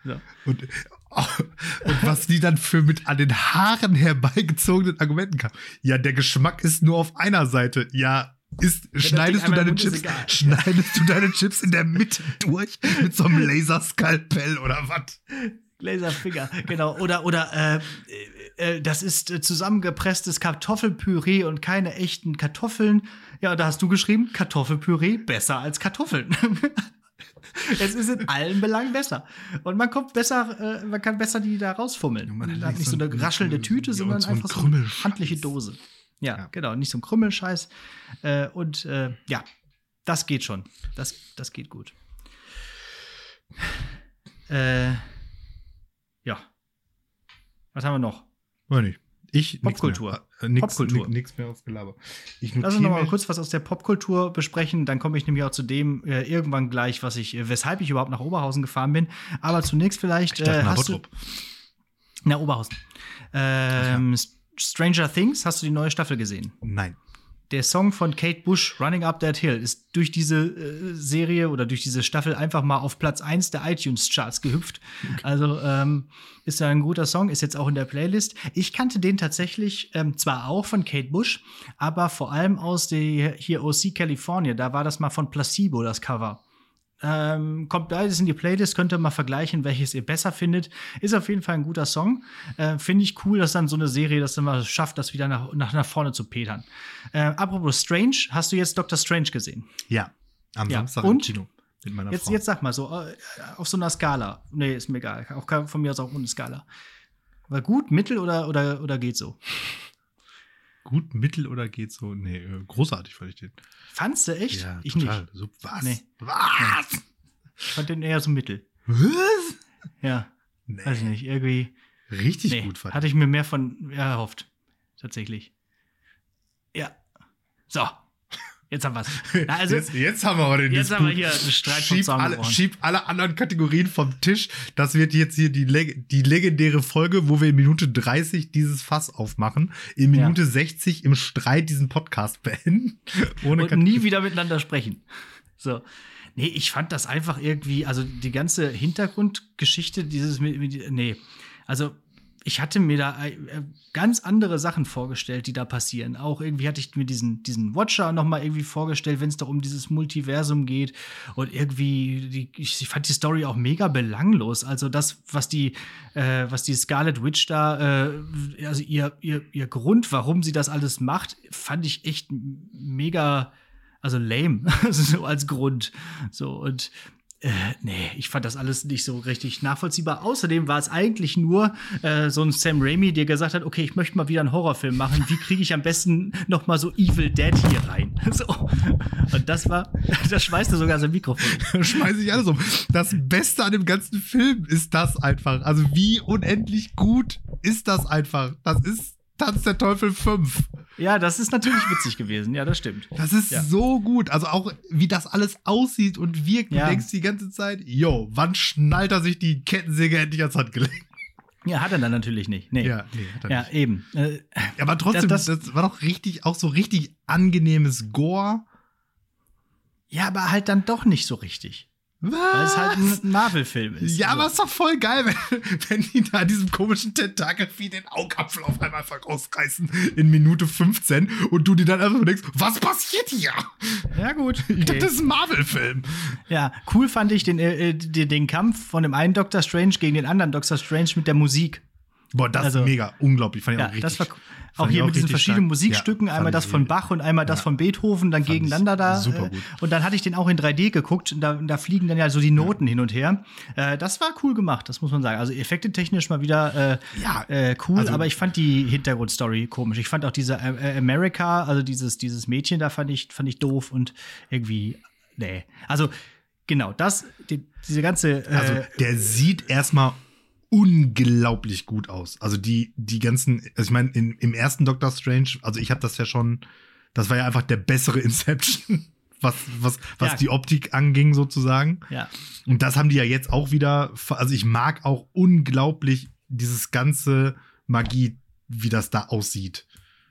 so. Und, und was die dann für mit an den Haaren herbeigezogenen Argumenten kam. Ja, der Geschmack ist nur auf einer Seite. Ja, ist, schneidest, du deine Chips, egal. <laughs> schneidest du deine Chips in der Mitte durch mit so einem Laserskalpell oder was? Laserfinger, genau. Oder, oder äh, äh, das ist äh, zusammengepresstes Kartoffelpüree und keine echten Kartoffeln. Ja, da hast du geschrieben, Kartoffelpüree besser als Kartoffeln. <laughs> es ist in allen Belangen besser. Und man kommt besser, äh, man kann besser die da rausfummeln. man hat nicht so eine ein- raschelnde Tüte, sondern einfach so eine handliche Dose. Ja, Ja. genau, nicht so ein Krümmelscheiß. Äh, und äh, ja, das geht schon. Das, das geht gut. Äh, ja. Was haben wir noch? Weiß nicht. Ich, Popkultur. Mehr. Äh, nix, Popkultur. Nix, nix mehr auf Gelaber. Lass uns noch mal kurz was aus der Popkultur besprechen. Dann komme ich nämlich auch zu dem äh, irgendwann gleich, was ich, äh, weshalb ich überhaupt nach Oberhausen gefahren bin. Aber zunächst vielleicht Ich dachte, äh, nach hast du, Bottrop. na Oberhausen. Ähm, Stranger Things, hast du die neue Staffel gesehen? Nein. Der Song von Kate Bush, Running Up That Hill, ist durch diese äh, Serie oder durch diese Staffel einfach mal auf Platz 1 der iTunes-Charts gehüpft. Also ähm, ist ja ein guter Song, ist jetzt auch in der Playlist. Ich kannte den tatsächlich ähm, zwar auch von Kate Bush, aber vor allem aus der hier OC California. Da war das mal von Placebo, das Cover. Ähm, kommt beides in die Playlist, könnt ihr mal vergleichen, welches ihr besser findet. Ist auf jeden Fall ein guter Song. Äh, Finde ich cool, dass dann so eine Serie das dann mal schafft, das wieder nach, nach, nach vorne zu petern. Äh, apropos Strange, hast du jetzt Doctor Strange gesehen? Ja. Am Ja. Samstag Und? im Kino. Mit meiner Jetzt, Frau. jetzt sag mal so, äh, auf so einer Skala. Nee, ist mir egal. Auch von mir aus auch ohne Skala. War gut, mittel oder, oder, oder geht so? Gut, mittel oder geht so? Nee, äh, großartig fand ich den. Fandst du echt? Ja, ich total. nicht. So, was? Nee. Was? Ich fand den eher so mittel. Was? Ja, Nee. weiß ich nicht. Irgendwie. Richtig Nee, gut fand hatte ich mir mehr von erhofft. Tatsächlich. Ja. So. Jetzt haben wir's. <laughs> Na, also, jetzt, jetzt haben wir aber den jetzt Disput. haben wir hier einen Streit schieb Zaun alle, schieb alle anderen Kategorien vom Tisch. Das wird jetzt hier die, die legendäre Folge, wo wir in Minute 30 dieses Fass aufmachen. In Ja. Minute 60 im Streit diesen Podcast beenden. <laughs> Ohne und nie wieder miteinander sprechen. So. Nee, ich fand das einfach irgendwie, also die ganze Hintergrundgeschichte, dieses, nee. Also, ich hatte mir da äh, ganz andere Sachen vorgestellt, die da passieren. Auch irgendwie hatte ich mir diesen, diesen Watcher noch mal irgendwie vorgestellt, wenn es doch um dieses Multiversum geht. Und irgendwie, die, ich, fand die Story auch mega belanglos. Also das, was die, äh, was die Scarlet Witch da, äh, also ihr, ihr, ihr Grund, warum sie das alles macht, fand ich echt mega, also lame, <laughs> so als Grund. So und äh, nee, ich fand das alles nicht so richtig nachvollziehbar. Außerdem war es eigentlich nur äh, so ein Sam Raimi, der gesagt hat, okay, ich möchte mal wieder einen Horrorfilm machen. Wie kriege ich am besten noch mal so Evil Dead hier rein? <laughs> So. Und das war, <laughs> das schmeißt er sogar sein Mikrofon. <laughs> schmeiße ich alles um. Das Beste an dem ganzen Film ist das einfach. Also wie unendlich gut ist das einfach. Das ist Tanz der Teufel 5. Ja, das ist natürlich witzig gewesen. Ja, das stimmt. Das ist Ja. so gut. Also auch wie das alles aussieht und wirkt. Ja. Du denkst die ganze Zeit, yo, wann schnallt er sich die Kettensäge endlich ans Handgelenk? Ja, hat er dann natürlich nicht. Nee. Ja, nee, hat er Ja, nicht. eben. Äh, Ja, aber trotzdem, Das- das, das- war doch richtig, auch so richtig angenehmes Gore. ja, aber halt dann doch nicht so richtig. Was? Weil es halt ein Marvel-Film ist. Ja, aber es ist doch voll geil, wenn, <laughs> wenn die da diesem komischen Tentakelvieh den Augapfel auf einmal einfach rausreißen in Minute 15 und du dir dann einfach denkst, was passiert hier? Ja, gut. <laughs> Okay. Ich dachte, das ist ein Marvel-Film. Ja, cool fand ich den, äh, den, den Kampf von dem einen Doctor Strange gegen den anderen Doctor Strange mit der Musik. Boah, das also, ist mega unglaublich. Fand ich ja, auch richtig. Das war auch hier auch mit diesen verschiedenen stark. Musikstücken, ja, einmal das von Bach und einmal das ja. von Beethoven, dann gegeneinander da. Super äh, gut. und dann hatte ich den auch in 3D geguckt und da, da fliegen dann ja so die Noten hin und her. Äh, das war cool gemacht, das muss man sagen. Also effektetechnisch mal wieder äh, ja, äh, cool, also, aber ich fand die Hintergrundstory komisch. Ich fand auch diese äh, America, also dieses, dieses Mädchen da fand ich, fand ich doof und irgendwie, nee. Also genau, das, die, diese ganze. Äh, also der sieht erstmal unglaublich gut aus. Also die, die ganzen, also ich meine, im ersten Doctor Strange, also ich habe das ja schon, das war ja einfach der bessere <laughs> Inception, was, was, was ja. die Optik anging, sozusagen. Ja. Und das haben die ja jetzt auch wieder, also ich mag auch unglaublich dieses ganze Magie, wie das da aussieht.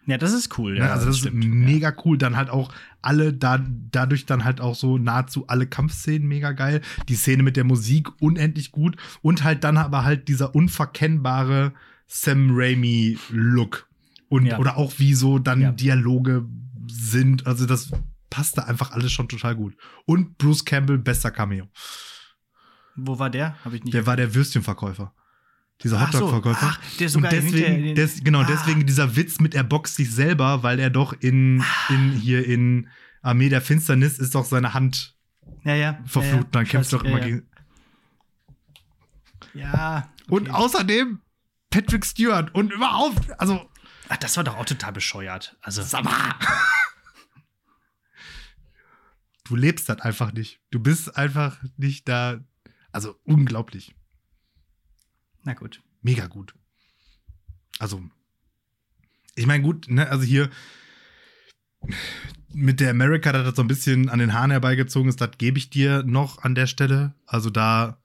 Ja, das ist cool. Ja, also das, das ist mega cool. Dann halt auch alle, da, dadurch dann halt auch so nahezu alle Kampfszenen mega geil. Die Szene mit der Musik unendlich gut. Und halt dann aber halt dieser unverkennbare Sam Raimi-Look. Und, ja. oder auch wie so dann ja. Dialoge sind. Also das passt da einfach alles schon total gut. Und Bruce Campbell, bester Cameo. Wo war der? Habe ich nicht. Der war der Würstchenverkäufer. Dieser Hotdog-Verkäufer. So, sogar und deswegen, des, genau, ah. deswegen dieser Witz mit er boxt sich selber, weil er doch in, ah. in hier in Armee der Finsternis ist doch seine Hand ja, ja. verflucht. Ja. Dann kämpft doch immer gegen. Ja. Okay. Und außerdem Patrick Stewart und überhaupt, also. Ach, das war doch auch total bescheuert. Also. Sag mal. du lebst das einfach nicht. Du bist einfach nicht da. Also unglaublich. Na gut. Mega gut. Also, ich meine, gut, ne, also hier mit der America, dass das so ein bisschen an den Haaren herbeigezogen ist, das gebe ich dir noch an der Stelle. Also da,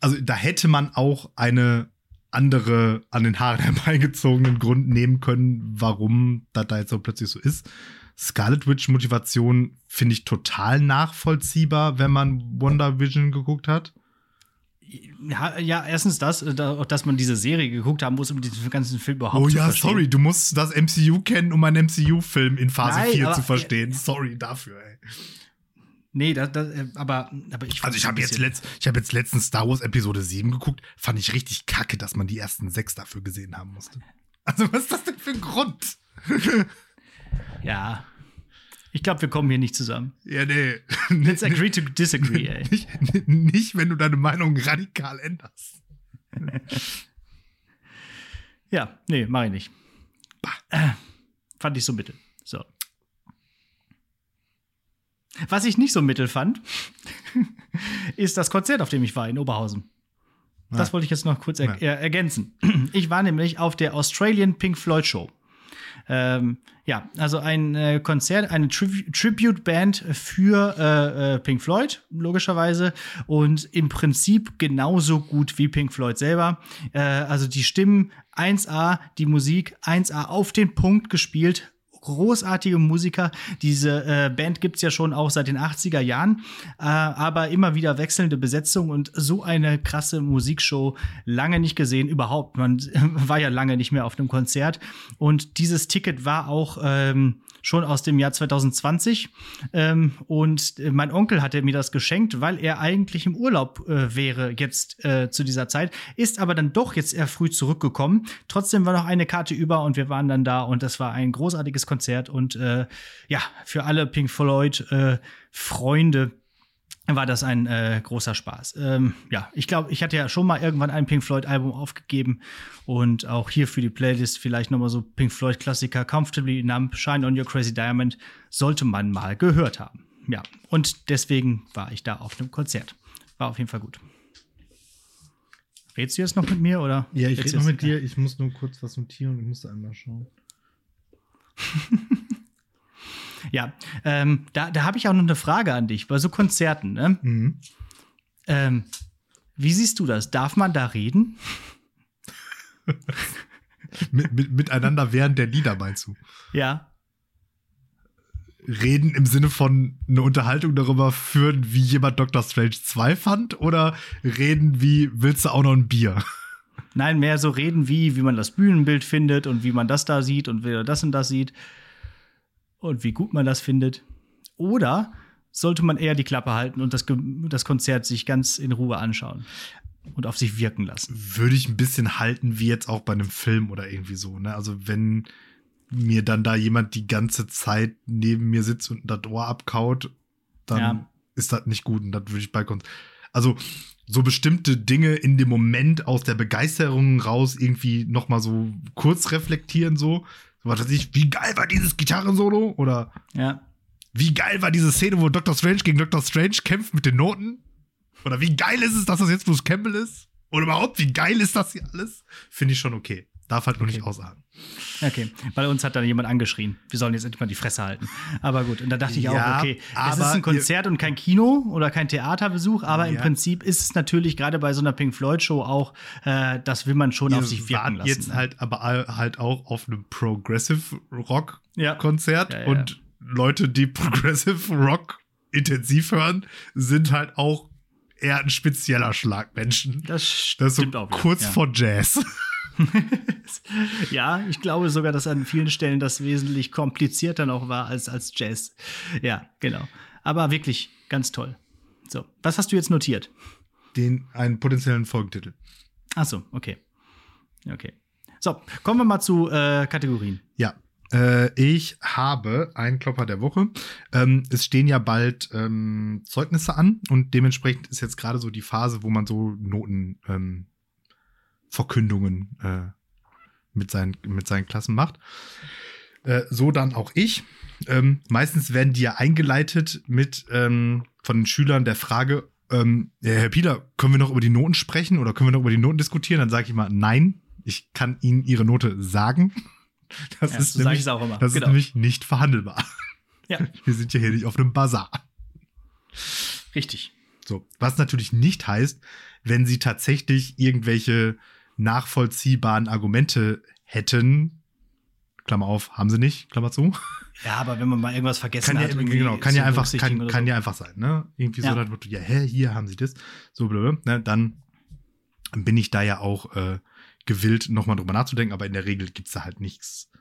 also da hätte man auch eine andere an den Haaren <laughs> herbeigezogenen Grund nehmen können, warum das da jetzt so plötzlich so ist. Scarlet Witch Motivation finde ich total nachvollziehbar, wenn man Wonder Vision geguckt hat. Ja, ja, erstens das, äh, dass man diese Serie geguckt haben muss, um diesen ganzen Film überhaupt oh, zu ja, verstehen. Oh ja, sorry, du musst das MCU kennen, um einen MCU-Film in Phase Nein, 4 zu verstehen. Sorry dafür, ey. Nee, das, das, äh, aber, aber ich Also ich habe jetzt, letzt, ich hab jetzt letztens Star Wars Episode 7 geguckt, fand ich richtig kacke, dass man die ersten sechs dafür gesehen haben musste. Also was ist das denn für ein Grund? ja, ich glaube, wir kommen hier nicht zusammen. Ja, nee. <laughs> Let's agree to disagree, ey. Nicht, nicht, wenn du deine Meinung radikal änderst. <laughs> ja, nee, mach ich nicht. Äh, fand ich so mittel. So. Was ich nicht so mittel fand, <laughs> ist das Konzert, auf dem ich war in Oberhausen. Das wollte ich jetzt noch kurz er ja. ergänzen. <clears throat> Ich war nämlich auf der Australian Pink Floyd Show. Ähm, ja, also ein äh, Konzert, eine Tri Tribute-Band für äh, äh, Pink Floyd, logischerweise. Und im Prinzip genauso gut wie Pink Floyd selber. Äh, also die Stimmen 1A, die Musik 1A auf den Punkt gespielt, großartige Musiker. Diese äh, Band gibt's ja schon auch seit den 80er Jahren, äh, aber immer wieder wechselnde Besetzung und so eine krasse Musikshow lange nicht gesehen, überhaupt. Man <laughs> war ja lange nicht mehr auf einem Konzert. Und dieses Ticket war auch ähm, schon aus dem Jahr 2020. Ähm, und mein Onkel hatte mir das geschenkt, weil er eigentlich im Urlaub äh, wäre jetzt äh, zu dieser Zeit, ist aber dann doch jetzt eher früh zurückgekommen. Trotzdem war noch eine Karte über und wir waren dann da und das war ein großartiges Konzert und äh, ja, für alle Pink Floyd äh, Freunde war das ein äh, großer Spaß. Ähm, ja, ich glaube, ich hatte ja schon mal irgendwann ein Pink Floyd Album aufgegeben und auch hier für die Playlist vielleicht noch mal so Pink Floyd Klassiker Comfortably Numb, Shine on Your Crazy Diamond sollte man mal gehört haben. Ja, und deswegen war ich da auf einem Konzert. War auf jeden Fall gut. Redst du jetzt noch mit mir oder? Ja, ich rede noch mit dir. Ich muss nur kurz was notieren und ich muss einmal schauen. <laughs> Ja, ähm, da, da habe ich auch noch eine Frage an dich, bei so Konzerten. Ne? Mhm. Ähm, wie siehst du das? Darf man da reden? <laughs> mit, mit, miteinander während der Lieder, meinst du? Ja. reden im Sinne von eine Unterhaltung darüber führen, wie jemand Doctor Strange 2 fand? Oder reden wie, willst du auch noch ein Bier? Nein, mehr so reden wie, wie man das Bühnenbild findet und wie man das da sieht und wie das und das sieht und wie gut man das findet. Oder sollte man eher die Klappe halten und das, das Konzert sich ganz in Ruhe anschauen und auf sich wirken lassen. Würde ich ein bisschen halten, wie jetzt auch bei einem Film oder irgendwie so. Ne? Also wenn mir dann da jemand die ganze Zeit neben mir sitzt und das Ohr abkaut, dann Ja. ist das nicht gut. Und das würde ich bei Kon Also so bestimmte Dinge in dem Moment aus der Begeisterung raus irgendwie noch mal so kurz reflektieren so. Was weiß ich, wie geil war dieses Gitarrensolo? Oder Ja. wie geil war diese Szene, wo Dr. Strange gegen Dr. Strange kämpft mit den Noten? Oder wie geil ist es, dass das jetzt Bruce Campbell ist? Oder überhaupt, wie geil ist das hier alles? Finde ich schon okay. Darf halt nur nicht aussagen. Okay, bei uns hat dann jemand angeschrien. Wir sollen jetzt endlich mal die Fresse halten. Aber gut, und da dachte ich auch, Ja, okay, es ist ein Konzert und kein Kino oder kein Theaterbesuch, aber im Ja. Prinzip ist es natürlich gerade bei so einer Pink Floyd Show auch, äh, das will man schon auf sich wirken lassen. jetzt ne? halt aber halt auch auf einem Progressive Rock Ja. Und Leute, die <laughs> Progressive Rock intensiv hören, sind halt auch eher ein spezieller Schlag Menschen. das Das ist so stimmt auch. wieder, kurz vor Jazz. <laughs> Ja, ich glaube sogar, dass an vielen Stellen das wesentlich komplizierter noch war als, als Jazz. Ja, genau. Aber wirklich ganz toll. So, was hast du jetzt notiert? Den einen potenziellen Folgentitel. Ach so, okay. Okay. So, kommen wir mal zu äh, Kategorien. Ja. Äh, ich habe einen Klopper der Woche. Ähm, es stehen ja bald ähm, Zeugnisse an und dementsprechend ist jetzt gerade so die Phase, wo man so Noten ähm, Verkündungen äh, mit, seinen, mit seinen Klassen macht. Äh, so dann auch ich. Ähm, meistens werden die ja eingeleitet mit ähm, von den Schülern der Frage, ähm, Herr Pieler, können wir noch über die Noten sprechen oder können wir noch über die Noten diskutieren? Dann sage ich mal, nein, ich kann Ihnen Ihre Note sagen. <laughs> Das Ja, ist, so nämlich, das Genau. ist nämlich nicht verhandelbar. Ja, <laughs> Wir sind ja hier nicht auf einem Bazar. richtig. So, was natürlich nicht heißt, wenn sie tatsächlich irgendwelche nachvollziehbaren Argumente hätten, Klammer auf, haben sie nicht, Klammer zu. Ja, aber wenn man mal irgendwas vergessen Kann ja, hat, genau, kann ja einfach, kann, oder kann so. ja einfach sein, ne? Irgendwie so, Ja. das Motto, ja, hä, hier haben sie das, so blöd, ne? Dann bin ich da ja auch äh, gewillt, nochmal drüber nachzudenken, aber in der Regel gibt's da halt nichts.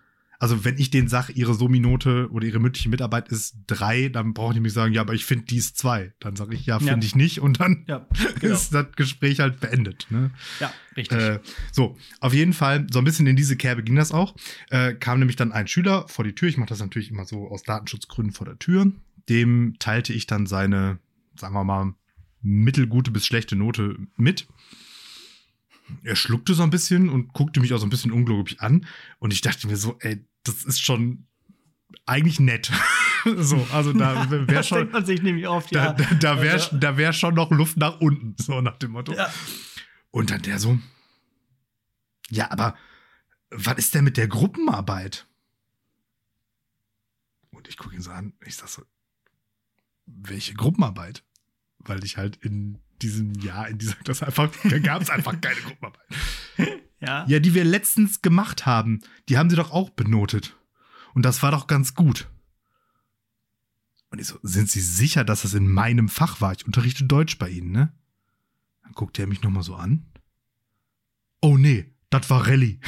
Also, wenn ich denen sage, ihre Somi-Note oder ihre mündliche Mitarbeit ist drei, dann brauchen die mich sagen, ja, aber ich finde die ist zwei. Dann sage ich, ja, finde Ja. ich nicht und dann Ja, genau. ist das Gespräch halt beendet. Ne? ja, richtig. Äh, so, auf jeden Fall, so ein bisschen in diese Kerbe ging das auch. Äh, kam nämlich dann ein Schüler vor die Tür. Ich mache das natürlich immer so aus Datenschutzgründen vor der Tür. Dem teilte ich dann seine, sagen wir mal, mittelgute bis schlechte Note mit. Er schluckte so ein bisschen und guckte mich auch so ein bisschen ungläubig an. Und ich dachte mir so, ey, das ist schon eigentlich nett. <laughs> so, also da <laughs> wäre schon. denkt man sich nämlich oft, Da, ja. da, da wäre Also, da wär schon noch Luft nach unten, <laughs> so nach dem Motto. ja. Und dann der so, ja, aber was ist denn mit der Gruppenarbeit? Und ich gucke ihn so an, ich sag so, welche Gruppenarbeit? Weil ich halt in diesem Jahr, in dieser das einfach, da gab es einfach keine Gruppenarbeit. Ja. Ja, die wir letztens gemacht haben, die haben sie doch auch benotet. Und das war doch ganz gut. Und ich so, sind Sie sicher, dass das in meinem Fach war? Ich unterrichte Deutsch bei Ihnen, ne? Dann guckte er mich nochmal so an. Oh nee, das war Rallye.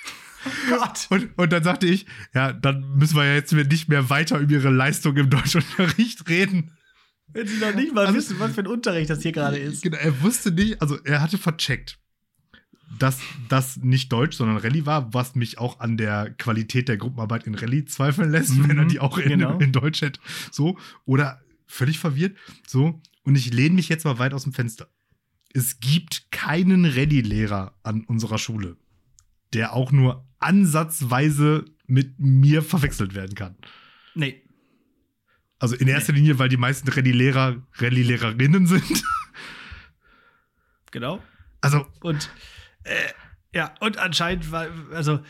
<laughs> Gott. Und, und dann sagte ich, ja, dann müssen wir ja jetzt nicht mehr weiter über Ihre Leistung im Deutschunterricht reden. Wenn sie noch nicht mal Also- wissen, was für ein Unterricht das hier gerade ist. Genau, er wusste nicht, also er hatte vercheckt, dass das nicht Deutsch, sondern Rallye war, was mich auch an der Qualität der Gruppenarbeit in Rallye zweifeln lässt, Mhm, wenn er die auch in, genau. in Deutsch hätte. So, oder völlig verwirrt. So, und ich lehne mich jetzt mal weit aus dem Fenster. Es gibt keinen Rallye-Lehrer an unserer Schule, der auch nur ansatzweise mit mir verwechselt werden kann. Nee. Also in erster Linie, weil die meisten Rallye-Lehrer Rallye-Lehrerinnen sind. Genau. Also Und äh, ja, und anscheinend war, also äh,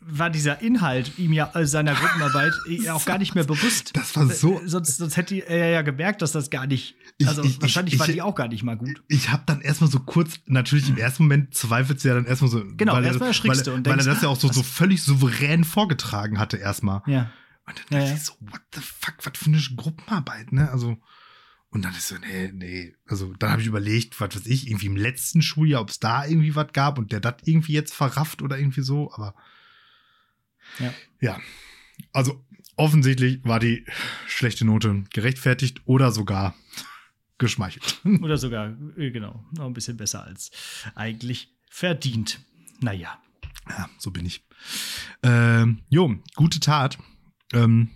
war dieser Inhalt ihm ja äh, seiner Gruppenarbeit eh auch gar nicht mehr bewusst. Das war so- Äh, sonst, sonst hätte er ja gemerkt, dass das gar nicht. Ich- Also ich- ich- wahrscheinlich ich- war die auch gar nicht mal gut. ich habe dann erstmal so kurz, natürlich im ersten Moment zweifelst du ja dann erstmal so. Genau, weil er- erstmal erschrickst du und Weil er denkst, das ja auch so, so völlig souverän vorgetragen hatte erstmal. Ja. Und dann dachte ja, ich so, what the fuck, was für eine Gruppenarbeit, ne? Also, und dann ist so, nee, nee. Also, dann habe ich überlegt, was weiß ich, irgendwie im letzten Schuljahr, ob es da irgendwie was gab und der das irgendwie jetzt verrafft oder irgendwie so, aber. Ja. Ja. Also, offensichtlich war die schlechte Note gerechtfertigt oder sogar geschmeichelt. <laughs> Oder sogar, äh, genau, noch ein bisschen besser als eigentlich verdient. Naja. Ja, so bin ich. Ähm, jo, gute Tat. Ähm,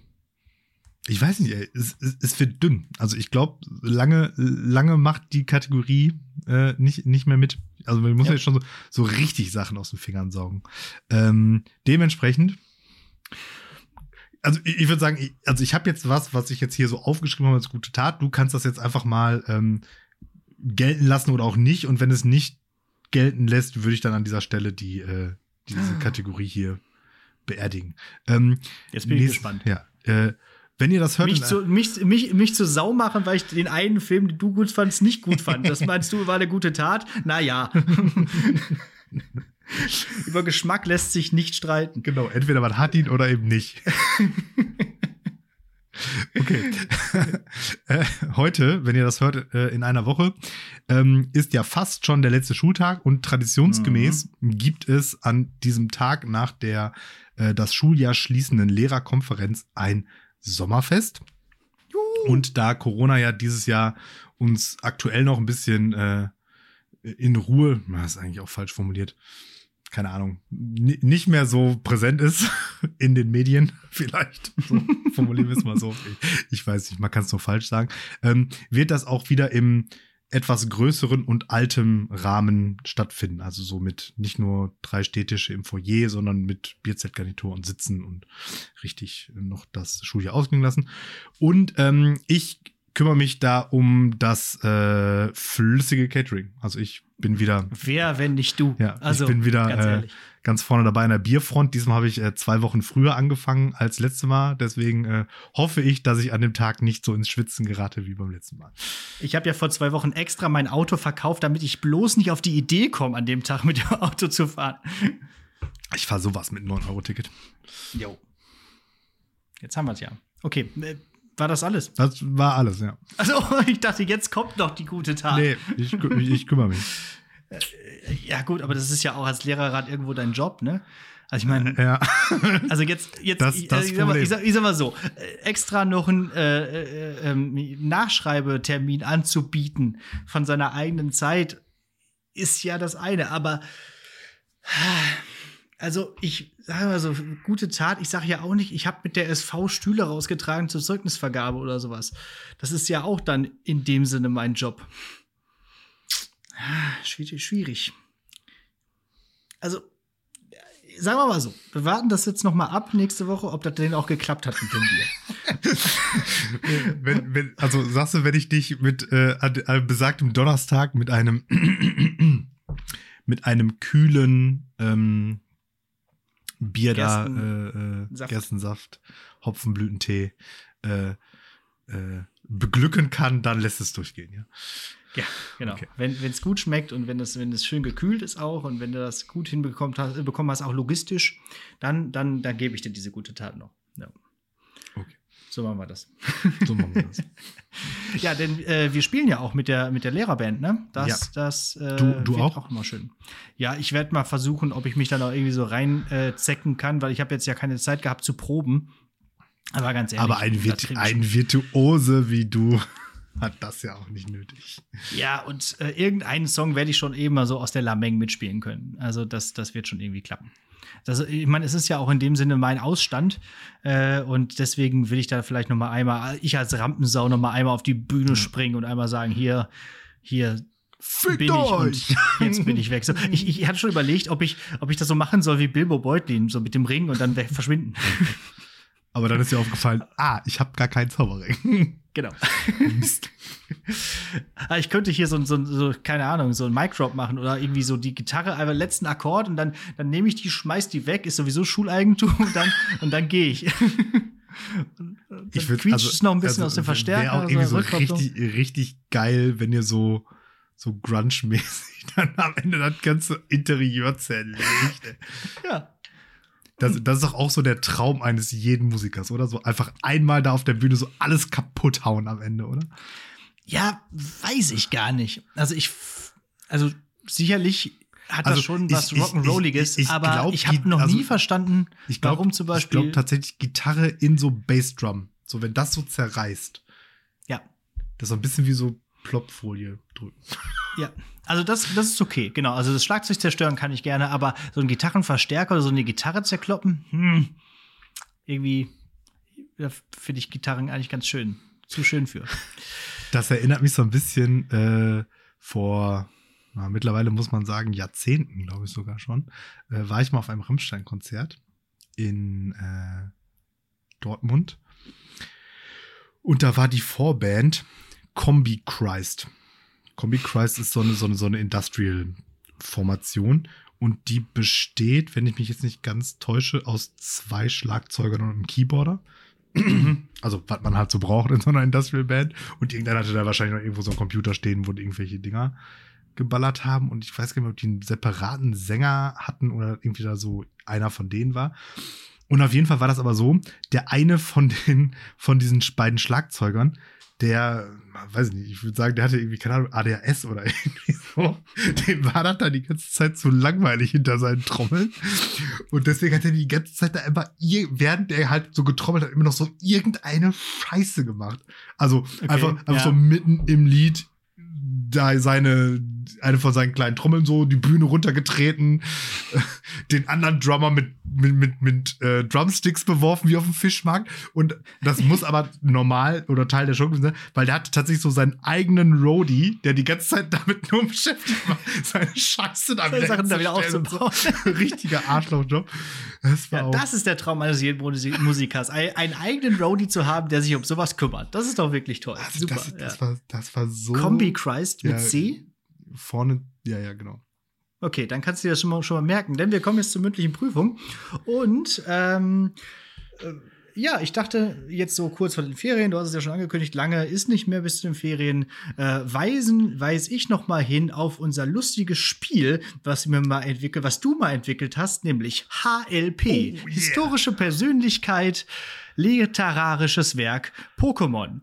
ich weiß nicht, ey, es, es, es wird dünn. Also ich glaube, lange, lange macht die Kategorie äh, nicht, nicht mehr mit. Also man muss ja. jetzt schon so, so richtig Sachen aus den Fingern saugen. Ähm, dementsprechend, also ich, ich würde sagen, ich, also ich habe jetzt was, was ich jetzt hier so aufgeschrieben habe als gute Tat. Du kannst das jetzt einfach mal ähm, gelten lassen oder auch nicht. Und wenn es nicht gelten lässt, würde ich dann an dieser Stelle die, äh, diese ah. Kategorie hier beerdigen. Ähm, jetzt bin ich gespannt. Ja. Äh, wenn ihr das hört. Mich zu, mich, mich, mich zu Sau machen, weil ich den einen Film, den du gut fandst, nicht gut fand. Das meinst du, war eine gute Tat? Naja. <laughs> Über Geschmack lässt sich nicht streiten. Genau, entweder man hat ihn oder eben nicht. <laughs> Okay. <laughs> äh, heute, wenn ihr das hört, äh, in einer Woche, ähm, ist ja fast schon der letzte Schultag und traditionsgemäß mhm. gibt es an diesem Tag nach der äh, das Schuljahr schließenden Lehrerkonferenz ein Sommerfest. Juhu. Und da Corona ja dieses Jahr uns aktuell noch ein bisschen äh, in Ruhe, das ist eigentlich auch falsch formuliert, keine Ahnung, nicht mehr so präsent ist <laughs> in den Medien, <laughs> vielleicht. So, formulieren wir es mal so. Ich weiß nicht, man kann es nur falsch sagen. Ähm, wird das auch wieder im etwas größeren und altem Rahmen stattfinden. Also so mit nicht nur drei Städtische im Foyer, sondern mit Bierzeltgarnitur und Sitzen und richtig noch das Schuljahr ausklingen lassen. Und ähm, ich kümmere mich da um das äh, flüssige Catering. Also ich bin wieder. Wer, wenn nicht du? Ja, also, ich bin wieder ganz, äh, ganz vorne dabei in der Bierfront. Diesmal habe ich äh, zwei Wochen früher angefangen als letztes Mal. Deswegen äh, hoffe ich, dass ich an dem Tag nicht so ins Schwitzen gerate wie beim letzten Mal. Ich habe ja vor zwei Wochen extra mein Auto verkauft, damit ich bloß nicht auf die Idee komme, an dem Tag mit dem Auto zu fahren. Ich fahre sowas mit 9-Euro-Ticket. Jo. Jetzt haben wir es ja. Okay, äh, war das alles? Das war alles, ja. Also, <laughs> ich dachte, jetzt kommt noch die gute Tat. Nee, ich, ich kümmere mich. Äh, ja, gut, aber das ist ja auch als Lehrerrat irgendwo dein Job, ne? Also ich meine, ja. <laughs> also jetzt, jetzt das, das ich, sag mal, ich, sag, ich, sag, mal so, äh, extra noch einen äh, äh, äh, Nachschreibetermin anzubieten von seiner eigenen Zeit ist ja das eine, aber also ich sage mal so, gute Tat, ich sage ja auch nicht, ich habe mit der SV Stühle rausgetragen zur Zeugnisvergabe oder sowas. Das ist ja auch dann in dem Sinne mein Job. Schwierig, schwierig. Also, sagen wir mal so, wir warten das jetzt noch mal ab nächste Woche, ob das denn auch geklappt hat mit dem Bier. <laughs> wenn, wenn, also sagst du, wenn ich dich mit äh, an besagtem Donnerstag mit einem <clears throat> mit einem kühlen ähm, Bier Gersten, da, äh, äh, Saft. Gerstensaft, Hopfenblütentee äh, äh, beglücken kann, dann lässt es durchgehen, ja. Ja, genau. Okay. Wenn es gut schmeckt und wenn es wenn es schön gekühlt ist auch und wenn du das gut hinbekommen hast, bekommen hast auch logistisch, dann, dann, dann gebe ich dir diese gute Tat noch. Ja. So machen wir das. So machen wir das. <laughs> ja, denn äh, wir spielen ja auch mit der, mit der Lehrerband, ne? Das, ja. das äh, du, du auch? auch immer schön. Ja, ich werde mal versuchen, ob ich mich da noch irgendwie so reinzecken äh, kann, weil ich habe jetzt ja keine Zeit gehabt zu proben. Aber ganz ehrlich. Aber ein, Virtu ein Virtuose wie du hat das ja auch nicht nötig. Ja, und äh, irgendeinen Song werde ich schon eben mal so aus der Lameng mitspielen können. Also das, das wird schon irgendwie klappen. Das, ich meine, es ist ja auch in dem Sinne mein Ausstand äh, und deswegen will ich da vielleicht noch mal einmal, ich als Rampensau noch mal einmal auf die Bühne springen und einmal sagen, hier, hier Fickt bin euch. ich und <laughs> jetzt bin ich weg. So, ich, ich hatte schon überlegt, ob ich, ob ich das so machen soll wie Bilbo Beutlin, so mit dem Ring und dann verschwinden. <laughs> Aber dann ist dir aufgefallen, ah, ich habe gar keinen Zauberring. <laughs> Genau. Mist. <laughs> Ah, ich könnte hier so, so, so, keine Ahnung, so ein Mic Drop machen oder irgendwie so die Gitarre, einfach letzten Akkord und dann, dann nehme ich die, schmeiß die weg, ist sowieso Schuleigentum und <laughs> dann, und dann gehe ich. und, <laughs> ich würde also, es noch ein bisschen also, aus dem Verstärker. Wäre auch irgendwie so richtig, richtig geil, wenn ihr so, so grunge-mäßig dann am Ende das ganze Interieur zerlegt. ja. Das, das ist doch auch so der Traum eines jeden Musikers, oder? So einfach einmal da auf der Bühne so alles kaputt hauen am Ende, oder? Ja, weiß ich gar nicht. Also ich, also sicherlich hat Also das schon ich- was ich- Rock'n'Rolliges, ich- ich aber glaub, ich habe noch also nie verstanden, Ich glaub, warum zum Ich Beispiel. glaube tatsächlich Gitarre in so Bassdrum. So, wenn das so zerreißt. ja, Das ist so ein bisschen wie so Plopfolie drücken. ja. <laughs> Also das, das ist okay, genau. Also das Schlagzeug zerstören kann ich gerne, aber so ein Gitarrenverstärker oder so eine Gitarre zerkloppen, hm, irgendwie finde ich Gitarren eigentlich ganz schön. Zu schön für. Das erinnert mich so ein bisschen äh, vor, na, mittlerweile muss man sagen, Jahrzehnten, glaube ich sogar schon, äh, war ich mal auf einem Rammstein-Konzert in äh, Dortmund. Und da war die Vorband Combi Christ. Combi Christ ist so eine, so eine, so eine Industrial-Formation. Und die besteht, wenn ich mich jetzt nicht ganz täusche, aus zwei Schlagzeugern und einem Keyboarder. also, was man halt so braucht in so einer Industrial Band. Und irgendeiner hatte da wahrscheinlich noch irgendwo so einen Computer stehen, wo irgendwelche Dinger geballert haben. Und ich weiß gar nicht mehr, ob die einen separaten Sänger hatten oder irgendwie da so einer von denen war. Und auf jeden Fall war das aber so, der eine von den, von diesen beiden Schlagzeugern, der, weiß ich nicht, ich würde sagen, der hatte irgendwie, keine Ahnung, ADHS oder <laughs> irgendwie so. Dem war das dann die ganze Zeit zu langweilig hinter seinen Trommeln. Und deswegen hat er die ganze Zeit da immer, während er halt so getrommelt hat, immer noch so irgendeine Scheiße gemacht. Also einfach, einfach ja. so mitten im Lied da seine, eine von seinen kleinen Trommeln so die Bühne runtergetreten, <laughs> den anderen Drummer mit, mit, mit, mit äh, Drumsticks beworfen wie auf dem Fischmarkt. Und das muss aber normal oder Teil der Show sein, weil der hatte tatsächlich so seinen eigenen Roadie, der die ganze Zeit damit nur beschäftigt war, <laughs> seine Scheiße da wieder, Sachen da wieder und so. aufzubauen. <laughs> Richtiger Arschlochjob. Das war Ja, auch. das ist der Traum eines jeden Musi- Musikers, ein- einen eigenen Roadie zu haben, der sich um sowas kümmert. Das ist doch wirklich toll. also Super. das, das, ja. war, das war so. Kombi Christ mit Ja. C. Vorne, ja, ja, genau. Okay, dann kannst du dir das schon mal, schon mal merken, denn wir kommen jetzt zur mündlichen Prüfung. Und ähm, äh, ja, ich dachte jetzt so kurz vor den Ferien, du hast es ja schon angekündigt, lange ist nicht mehr bis zu den Ferien, äh, weisen, weise ich noch mal hin auf unser lustiges Spiel, was wir mal entwickelt, was du mal entwickelt hast, nämlich HLP, yeah. historische Persönlichkeit, literarisches Werk Pokémon.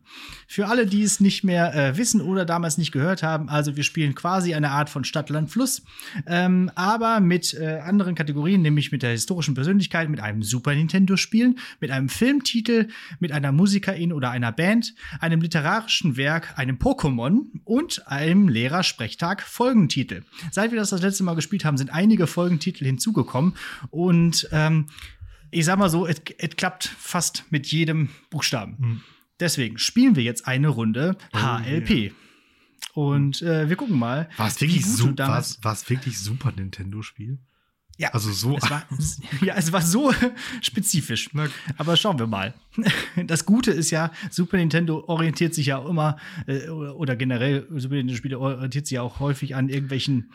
Für alle, die es nicht mehr äh, wissen oder damals nicht gehört haben, also wir spielen quasi eine Art von Stadt, Land, Fluss, ähm, aber mit äh, anderen Kategorien, nämlich mit der historischen Persönlichkeit, mit einem Super Nintendo-Spiel, mit einem Filmtitel, mit einer Musikerin oder einer Band, einem literarischen Werk, einem Pokémon und einem Lehrersprechtag Folgentitel. Seit wir das das letzte Mal gespielt haben, sind einige Folgentitel hinzugekommen und ähm, ich sag mal so, es klappt fast mit jedem Buchstaben. Mhm. Deswegen spielen wir jetzt eine Runde Oh, HLP. Und äh, wir gucken mal. War es wirklich, su wirklich Super Nintendo-Spiel? Ja, Also so. es war, <laughs> ja, es war so <laughs> spezifisch. Aber schauen wir mal. <laughs> Das Gute ist ja, Super Nintendo orientiert sich ja auch immer, äh, oder, oder generell Super Nintendo-Spiele orientiert sich ja auch häufig an irgendwelchen,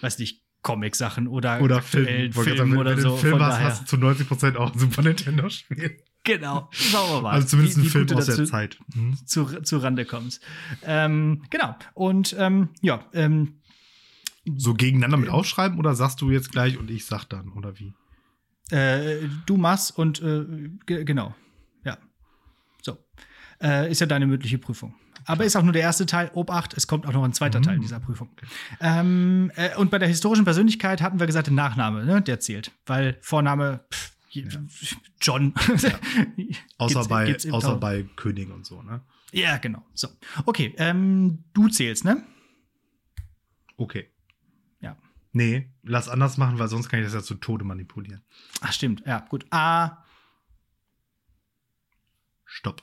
weiß nicht, Comic-Sachen oder, oder Film. Filmen sagen, oder so. Film hast, hast du zu 90% auch ein Super Nintendo-Spiel. <laughs> genau. Schauen wir mal. Also zumindest wie- ein Film aus der Zeit. Mhm. zu, zu Rande kommst. Ähm, genau. Und ähm, ja, ähm, So gegeneinander mit aufschreiben oder sagst du jetzt gleich und ich sag dann, oder wie? äh, du machst und äh, ge- genau. Ja. So. Äh, ist ja deine mündliche Prüfung. Aber ist auch nur der erste Teil. Obacht, es kommt auch noch ein zweiter Mhm. Teil dieser Prüfung. Ähm, äh, und bei der historischen Persönlichkeit hatten wir gesagt, der Nachname, ne, der zählt. Weil Vorname, pff, je- John. <laughs> Außer, Gibt's- bei, gibt's außer Tau- bei Königen und so, ne? Ja, genau. So. Okay, ähm, du zählst, ne? Okay. Ja. Nee, lass anders machen, weil sonst kann ich das ja zu Tode manipulieren. Ach, stimmt. Ja, gut. A, Stopp.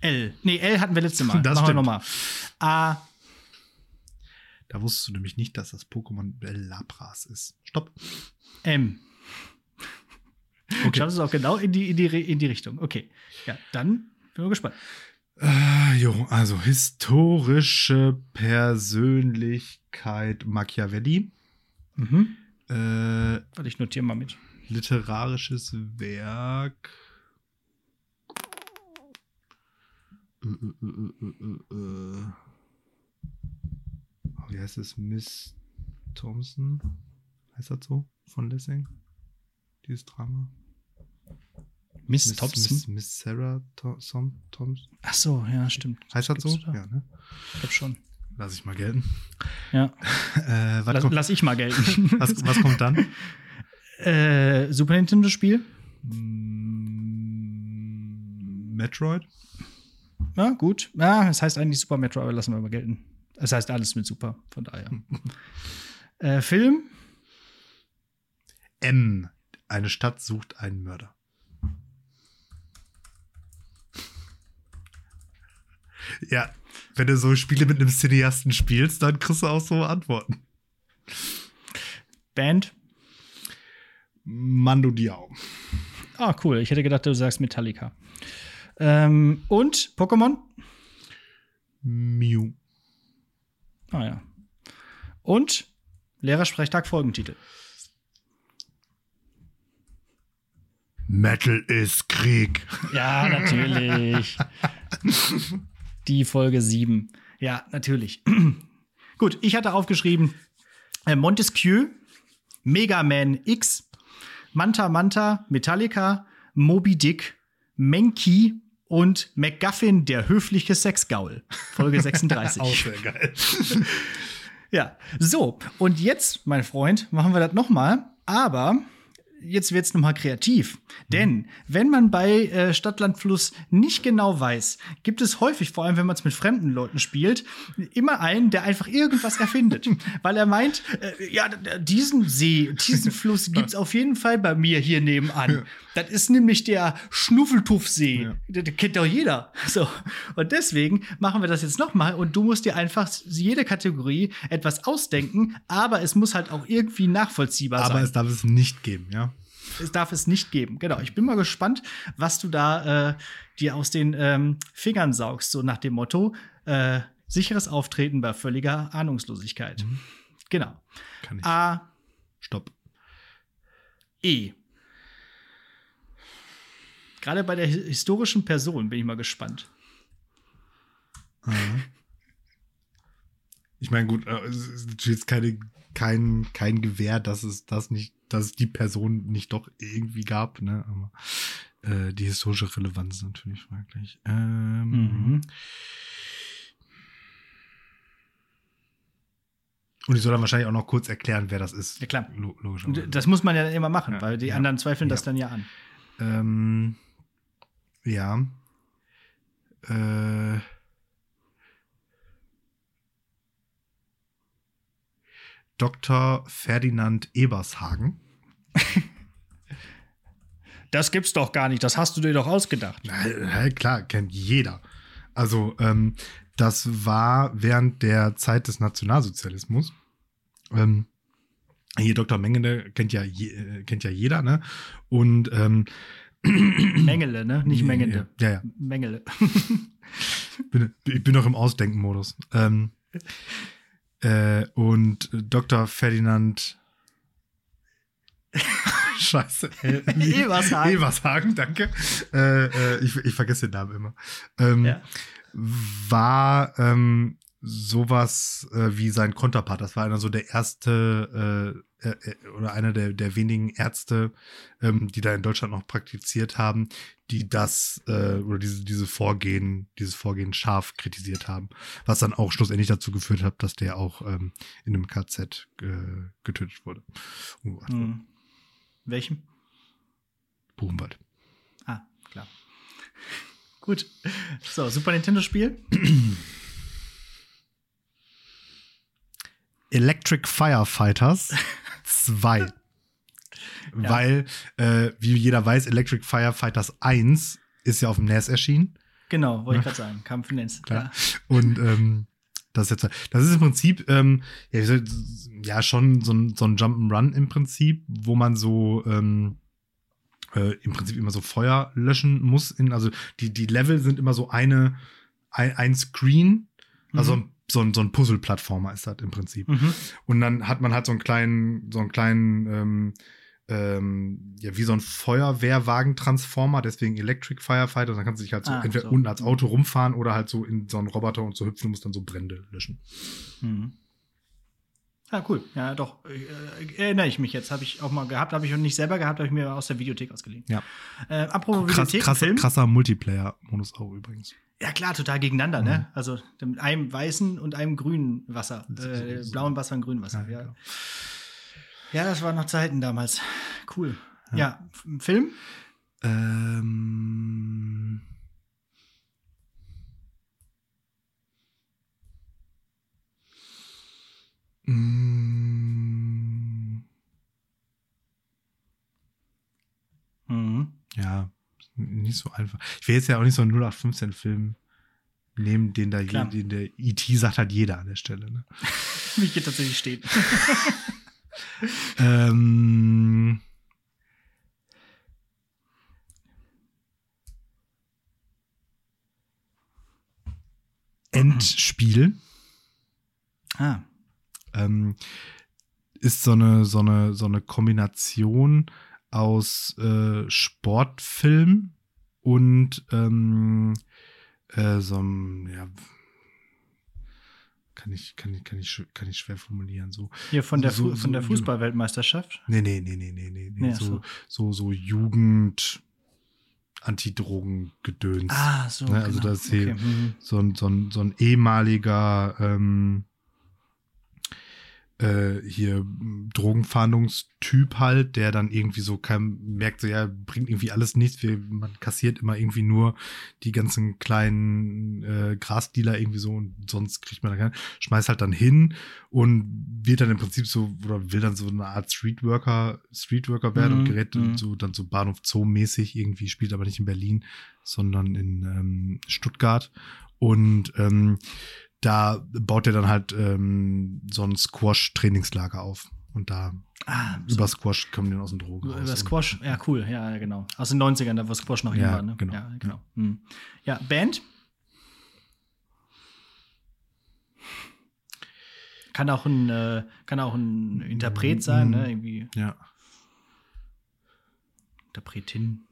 L. Nee, L hatten wir letzte Mal. <laughs> Das Machen wir stimmt. nochmal. A, Da wusstest du nämlich nicht, dass das Pokémon Lapras ist. Stopp. M. Okay. Schaffst es auch genau in die, in, die, in die Richtung. Okay. Ja, dann bin ich gespannt. Äh, jo, also historische Persönlichkeit Machiavelli. Mhm. Äh, Warte, ich notiere mal mit. literarisches Werk. Äh, äh, äh, äh, äh, äh. Oh, Wie heißt es? Miss Thompson? Heißt das so? Von Lessing? dieses Drama? Miss, Thompson? Miss, Miss Sarah Thompson? Ach so, ja, stimmt. Heißt das so? Da? Ja, ne? Ich glaube schon. Lass ich mal gelten. Ja. <laughs> äh, was Lass, kommt, lass ich mal gelten. <laughs> was, was kommt dann? äh, Super Nintendo-Spiel? Mm, Metroid? Ja, gut. Ja, es heißt eigentlich Super Metroid, aber lassen wir mal gelten. Es heißt alles mit Super, von daher. <laughs> äh, Film? M. Eine Stadt sucht einen Mörder. Ja, wenn du so Spiele mit einem Cineasten spielst, dann kriegst du auch so Antworten. Band? Mando Diao. Ah, cool. Ich hätte gedacht, du sagst Metallica. Ähm, und Pokémon? Mew. Ah ja. Und Lehrersprechtag Folgentitel. Metal ist Krieg. Ja, natürlich. <laughs> Die Folge 7. Ja, natürlich. <clears throat> Gut, ich hatte aufgeschrieben äh, Montesquieu, Mega Man X, Manta Manta, Metallica, Moby Dick, Menki und McGuffin, der höfliche Sexgaul. Folge <laughs> 36. Auch sehr geil. Ja, so. Und jetzt, mein Freund, machen wir das noch mal. Aber jetzt wird's noch mal kreativ. Denn wenn man bei äh, Stadtland Fluss nicht genau weiß, gibt es häufig, vor allem wenn man es mit fremden Leuten spielt, immer einen, der einfach irgendwas erfindet. <laughs> Weil er meint, äh, ja, diesen See, diesen Fluss <laughs> gibt's auf jeden Fall bei mir hier nebenan. Das ist nämlich der Schnuffeltuffsee. Ja. Den, den kennt doch jeder. So. Und deswegen machen wir das jetzt noch mal und du musst dir einfach jede Kategorie etwas ausdenken, aber es muss halt auch irgendwie nachvollziehbar Aber sein. es darf es nicht geben, ja. Es darf es nicht geben. Genau. Ich bin mal gespannt, was du da äh, dir aus den ähm, Fingern saugst, so nach dem Motto: äh, sicheres Auftreten bei völliger Ahnungslosigkeit. Genau. Kann ich. A, Stopp. E. Gerade bei der hi- historischen Person bin ich mal gespannt. Ich meine, gut, äh, es ist jetzt keine, kein, kein Gewehr, dass es das nicht, dass es die Person nicht doch irgendwie gab, ne? Aber äh, die historische Relevanz ist natürlich fraglich. Ähm, Mhm. Und ich soll dann wahrscheinlich auch noch kurz erklären, wer das ist. Ja, klar. Lo logisch. Das muss man ja immer machen, Ja, weil die ja, anderen zweifeln das ja. dann ja an. Ähm, ja. Äh, Dr. Ferdinand Ebershagen. <laughs> Das gibt's doch gar nicht. Das hast du dir doch ausgedacht. Na, klar, kennt jeder. Also, ähm, das war während der Zeit des Nationalsozialismus. Ähm, hier Dr. Mengele kennt ja, je, äh, kennt ja jeder, ne? Und ähm, <clears throat> Mengele, ne? Nicht Mengende. Ja, ja. Mengele. bin, ich bin noch im Ausdenken-Modus. Ähm, äh, und Dr. Ferdinand. <laughs> Scheiße. Ebershagen. Ebershagen, danke. Äh, äh, ich, ich vergesse den Namen immer. Ähm, Ja. War ähm, sowas äh, wie sein Konterpart. Das war einer so der erste äh, äh, äh, oder einer der, der wenigen Ärzte, ähm, die da in Deutschland noch praktiziert haben, die das äh, oder diese, diese Vorgehen, dieses Vorgehen scharf kritisiert haben. Was dann auch schlussendlich dazu geführt hat, dass der auch ähm, in einem KZ äh, getötet wurde. Uh, Hm. Welchem? Buchenwald. Ah, klar. Gut. So, Super Nintendo-Spiel. <clears throat> Electric Firefighters 2. <laughs> Weil, äh, wie jeder weiß, Electric Firefighters 1 ist ja auf dem NES erschienen. Genau, wollte ich gerade sagen. Kampf Nens. Klar. Und ähm, das, ist jetzt, das ist im Prinzip ähm, ja, ja schon so ein, so ein Jump'n'Run im Prinzip, wo man so ähm, äh, im Prinzip immer so Feuer löschen muss. In, also die, die Level sind immer so eine, ein, ein Screen, also Mhm. So ein, so ein Puzzle-Plattformer ist das im Prinzip. Mhm. Und dann hat man halt so einen kleinen, so einen kleinen, ähm, ähm, ja, wie so ein Feuerwehrwagen-Transformer, deswegen Electric Firefighter. Und dann kannst du dich halt so Ah, entweder so. unten als Auto rumfahren oder halt so in so einen Roboter und so hüpfen und musst dann so Brände löschen. Mhm. Ah, cool. Ja, doch. Äh, erinnere ich mich jetzt. Habe ich auch mal gehabt. Habe ich noch nicht selber gehabt, habe ich mir aus der Videothek ausgeliehen. Ja. Äh, apropos Krass, Videothek, krass, krasser Multiplayer-Modus auch übrigens. Ja, klar, total gegeneinander, Mhm. ne? Also mit einem weißen und einem grünen Wasser. Äh, blauen Wasser und grünen Wasser. Ja, Ja, genau. ja. das waren noch Zeiten damals. Cool. Ja, F- Film? Ähm. Mhm. Ja, nicht so einfach. Ich will jetzt ja auch nicht so einen 0815-Film nehmen, den da je, den der IT sagt halt jeder an der Stelle. Ne? <laughs> Wie hier tatsächlich steht. <laughs> ähm, Endspiel ah. ähm, ist so eine, so eine, so eine Kombination aus äh, Sportfilm und ähm, äh, so einem, ja, kann ich, kann ich, kann ich, kann ich schwer formulieren. So. Hier von der, So- von der so- Fußballweltmeisterschaft. Nee, nee, nee, nee, nee, nee. nee. Ach so, so, so Jugend, Antidrogen-Gedöns. Ah, so. Ne, also genau. das hier- okay. mhm. so ein, so ein, so ein ehemaliger ähm, äh, hier m, Drogenfahndungstyp halt, der dann irgendwie so kein, merkt, so ja, bringt irgendwie alles nichts, wir, man kassiert immer irgendwie nur die ganzen kleinen äh, Grasdealer irgendwie so und sonst kriegt man da keinen, schmeißt halt dann hin und wird dann im Prinzip so, oder will dann so eine Art Streetworker, Streetworker werden Mhm, und gerät mhm. so dann so Bahnhof Zoo mäßig irgendwie, spielt aber nicht in Berlin, sondern in ähm, Stuttgart. Und ähm, da baut er dann halt ähm, so ein Squash-Trainingslager auf. Und da Ah, so. über Squash kommen die dann aus dem Drogen raus. Über Squash, ja, cool, ja, ja, genau. Aus den 90ern, da wo Squash noch Ja, war, ne? genau. Ja, genau. Hm. Ja, Band? Kann auch ein, äh, kann auch ein Interpret sein, ne? Irgendwie Ja. Interpretin.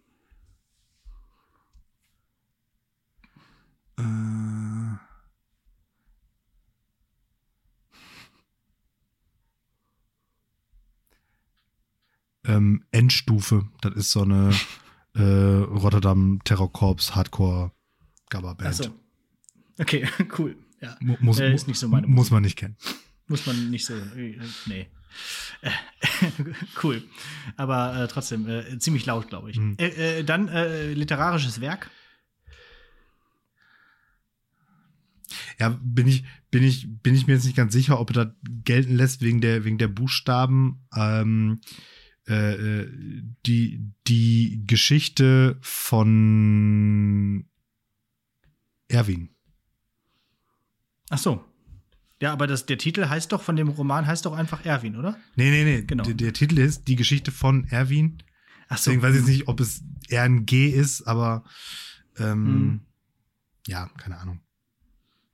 Ähm, Endstufe, das ist so eine <laughs> äh, Rotterdam Terrorkorps Hardcore Gabba-Band. Achso. Okay, <laughs> cool. Ja. Mu- Muss, Äh, ist nicht so meine muss man nicht kennen. Muss man nicht so. Äh, nee. <laughs> Cool. Aber äh, trotzdem äh, ziemlich laut, glaube ich. Mhm. Äh, dann literarisches Werk. Ja, bin ich, bin ich, bin ich mir jetzt nicht ganz sicher, ob er das gelten lässt wegen der, wegen der Buchstaben. Ähm, äh, äh, die, die Geschichte von Erwin. Ach so. Ja, aber das, der Titel heißt doch, von dem Roman heißt doch einfach Erwin, oder? Nee, nee, nee. Genau. Der, der Titel ist Die Geschichte von Erwin. Ach so. Deswegen weiß ich jetzt nicht, ob es eher ein G ist, aber ähm, Hm. ja, keine Ahnung.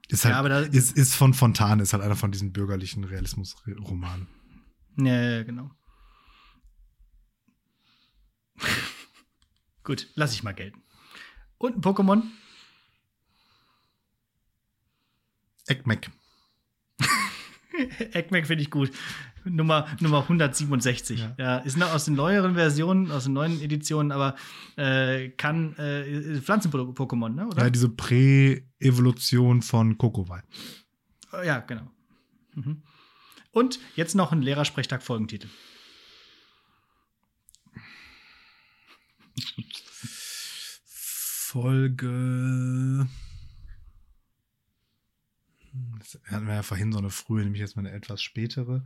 Ist halt, Ja, aber da- ist, ist von Fontane, ist halt einer von diesen bürgerlichen Realismus-Romanen. Ja, ja, genau. <laughs> Gut, lass ich mal gelten. Und ein Pokémon? Eckmeck. <laughs> Eggmack finde ich gut. Nummer, Nummer 167. Ja. Ja. ist noch aus den neueren Versionen, aus den neuen Editionen, aber äh, kann äh, Pflanzen-Pokémon, ne? Oder? Ja, diese Prä-Evolution von Kokowai. Ja, genau. Mhm. Und jetzt noch ein Lehrersprechtag-Folgentitel. Folge. Das hatten wir ja vorhin so eine frühe, nämlich jetzt mal eine etwas spätere.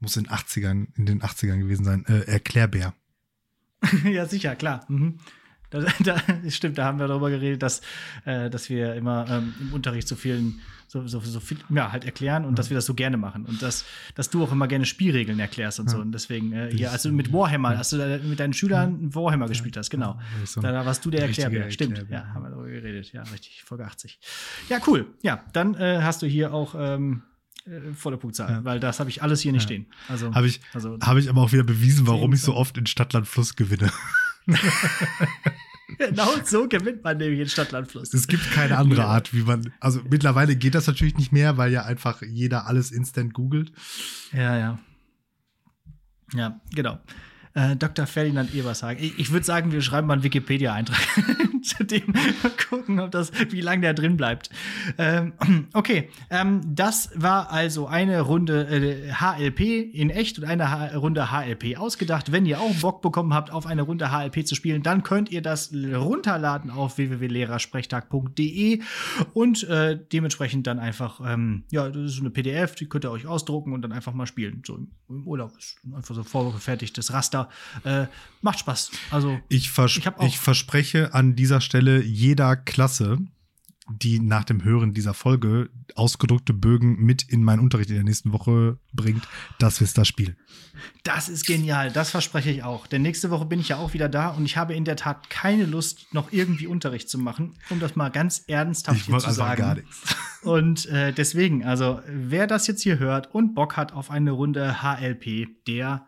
Muss in, 80ern, in den 80ern gewesen sein. Äh, Erklärbär. <laughs> ja, sicher, klar. Mhm. Da, <laughs> da, stimmt, da haben wir darüber geredet, dass, äh, dass wir immer ähm, im Unterricht so vielen, so, so, so viel, ja, halt erklären und dass wir das so gerne machen. Und dass, dass du auch immer gerne Spielregeln erklärst und so. Und deswegen, äh, hier, also mit Warhammer, als du da mit deinen Schülern Warhammer gespielt hast, genau. So Da, da warst du der Erklärbär. Stimmt, ja, haben wir darüber geredet. Ja, richtig, Folge 80. Ja, cool. Ja, dann äh, hast du hier auch ähm, äh, volle Punktzahl, Ja. weil das habe ich alles hier nicht Ja. stehen. Also, Habe ich, also hab ich aber auch wieder bewiesen, warum ich so oft in Stadtland Fluss gewinne. <laughs> Genau so gewinnt man nämlich in Stadtlandfluss. Es gibt keine andere Art, wie man. Also mittlerweile geht das natürlich nicht mehr, weil ja einfach jeder alles instant googelt. Ja, ja. Ja, genau. Äh, Dr. Ferdinand Ebershagen. Ich, ich würde sagen, wir schreiben mal einen Wikipedia-Eintrag <laughs> <laughs> zu dem. Mal gucken, ob das, wie lange der drin bleibt. Ähm, <clears throat> okay, ähm, das war also eine Runde äh, HLP in echt und eine H Runde HLP ausgedacht. Wenn ihr auch Bock bekommen habt, auf eine Runde HLP zu spielen, dann könnt ihr das runterladen auf www.lehrersprechtag.de und äh, dementsprechend dann einfach, ähm, ja, das ist eine PDF, die könnt ihr euch ausdrucken und dann einfach mal spielen. So im, im Urlaub ist einfach so vorgefertigtes Raster. Äh, macht Spaß. Also ich, vers ich, ich verspreche an dieser Stelle jeder Klasse, die nach dem Hören dieser Folge ausgedruckte Bögen mit in meinen Unterricht in der nächsten Woche bringt, dass wir es da spielen. Das ist genial, das verspreche ich auch. Denn nächste Woche bin ich ja auch wieder da und ich habe in der Tat keine Lust, noch irgendwie Unterricht zu machen, um das mal ganz ernsthaft ich hier zu sagen. Gar nichts. Und äh, deswegen, also wer das jetzt hier hört und Bock hat auf eine Runde HLP, der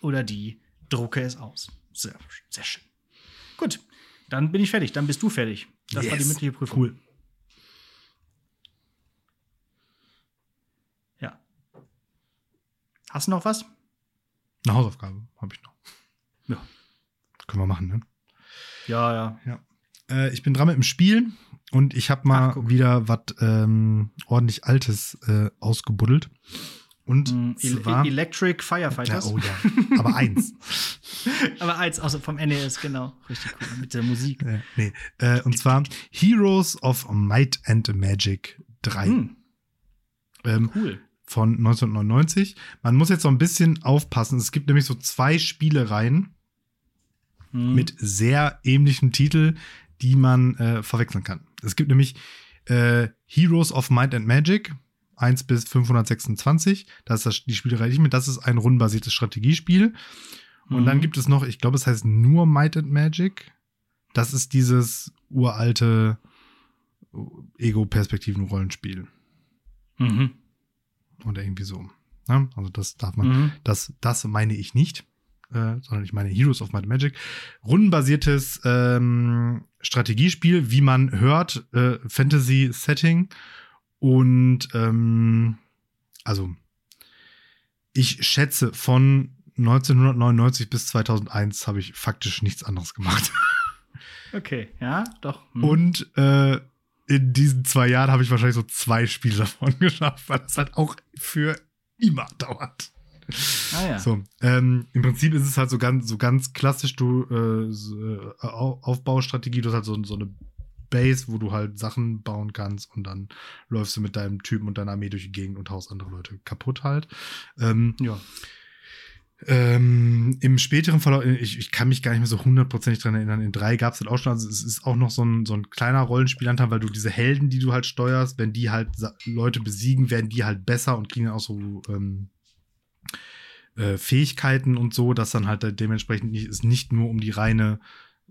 oder die drucke es aus. Sehr, sehr schön. Gut, dann bin ich fertig. Dann bist du fertig. Das yes. war die mündliche Prüfung. Cool. Ja. Hast du noch was? Eine Hausaufgabe habe ich noch. Ja. Können wir machen, ne? Ja, ja. ja. Äh, ich bin dran mit dem Spiel und ich habe mal Ach, wieder was ähm, ordentlich Altes äh, ausgebuddelt. Und mm, zwar, Electric Firefighters. Ja, oh ja, aber eins. <laughs> aber eins, außer vom NES, genau. Richtig cool, mit der Musik. Ja, nee. Äh, und zwar Heroes of Might and Magic 3. Hm. Ähm, cool. Von 1999. Man muss jetzt so ein bisschen aufpassen. Es gibt nämlich so zwei Spielereien hm. mit sehr ähnlichem Titel, die man äh, verwechseln kann. Es gibt nämlich äh, Heroes of Might and Magic 1 bis 526. Das ist das, die Spielerei nicht mehr. Das ist ein rundenbasiertes Strategiespiel. Und mhm. dann gibt es noch, ich glaube, es heißt nur Might and Magic. Das ist dieses uralte Ego-Perspektiven-Rollenspiel. Mhm. Oder irgendwie so. Ja, also das darf man, mhm. das, das meine ich nicht, äh, sondern ich meine Heroes of Might and Magic. Rundenbasiertes ähm, Strategiespiel, wie man hört, äh, Fantasy-Setting und ähm, also ich schätze, von 1999 bis 2001 habe ich faktisch nichts anderes gemacht. <laughs> Okay, ja, doch. Hm. Und äh, in diesen zwei Jahren habe ich wahrscheinlich so zwei Spiele davon <laughs> geschafft, weil es halt auch für immer dauert. Ah, ja. So, ähm, im Prinzip ist es halt so ganz, so ganz klassisch, du äh, so, äh, Aufbaustrategie, du hast halt so, so eine Base, wo du halt Sachen bauen kannst und dann läufst du mit deinem Typen und deiner Armee durch die Gegend und haust andere Leute kaputt halt. Ähm, ja. Ähm, Im späteren Verlauf, ich, ich kann mich gar nicht mehr so hundertprozentig dran erinnern, in drei gab es halt auch schon, also es ist auch noch so ein, so ein kleiner Rollenspielanteil, weil du diese Helden, die du halt steuerst, wenn die halt Leute besiegen, werden die halt besser und kriegen dann auch so ähm, äh, Fähigkeiten und so, dass dann halt dementsprechend nicht, es nicht nur um die reine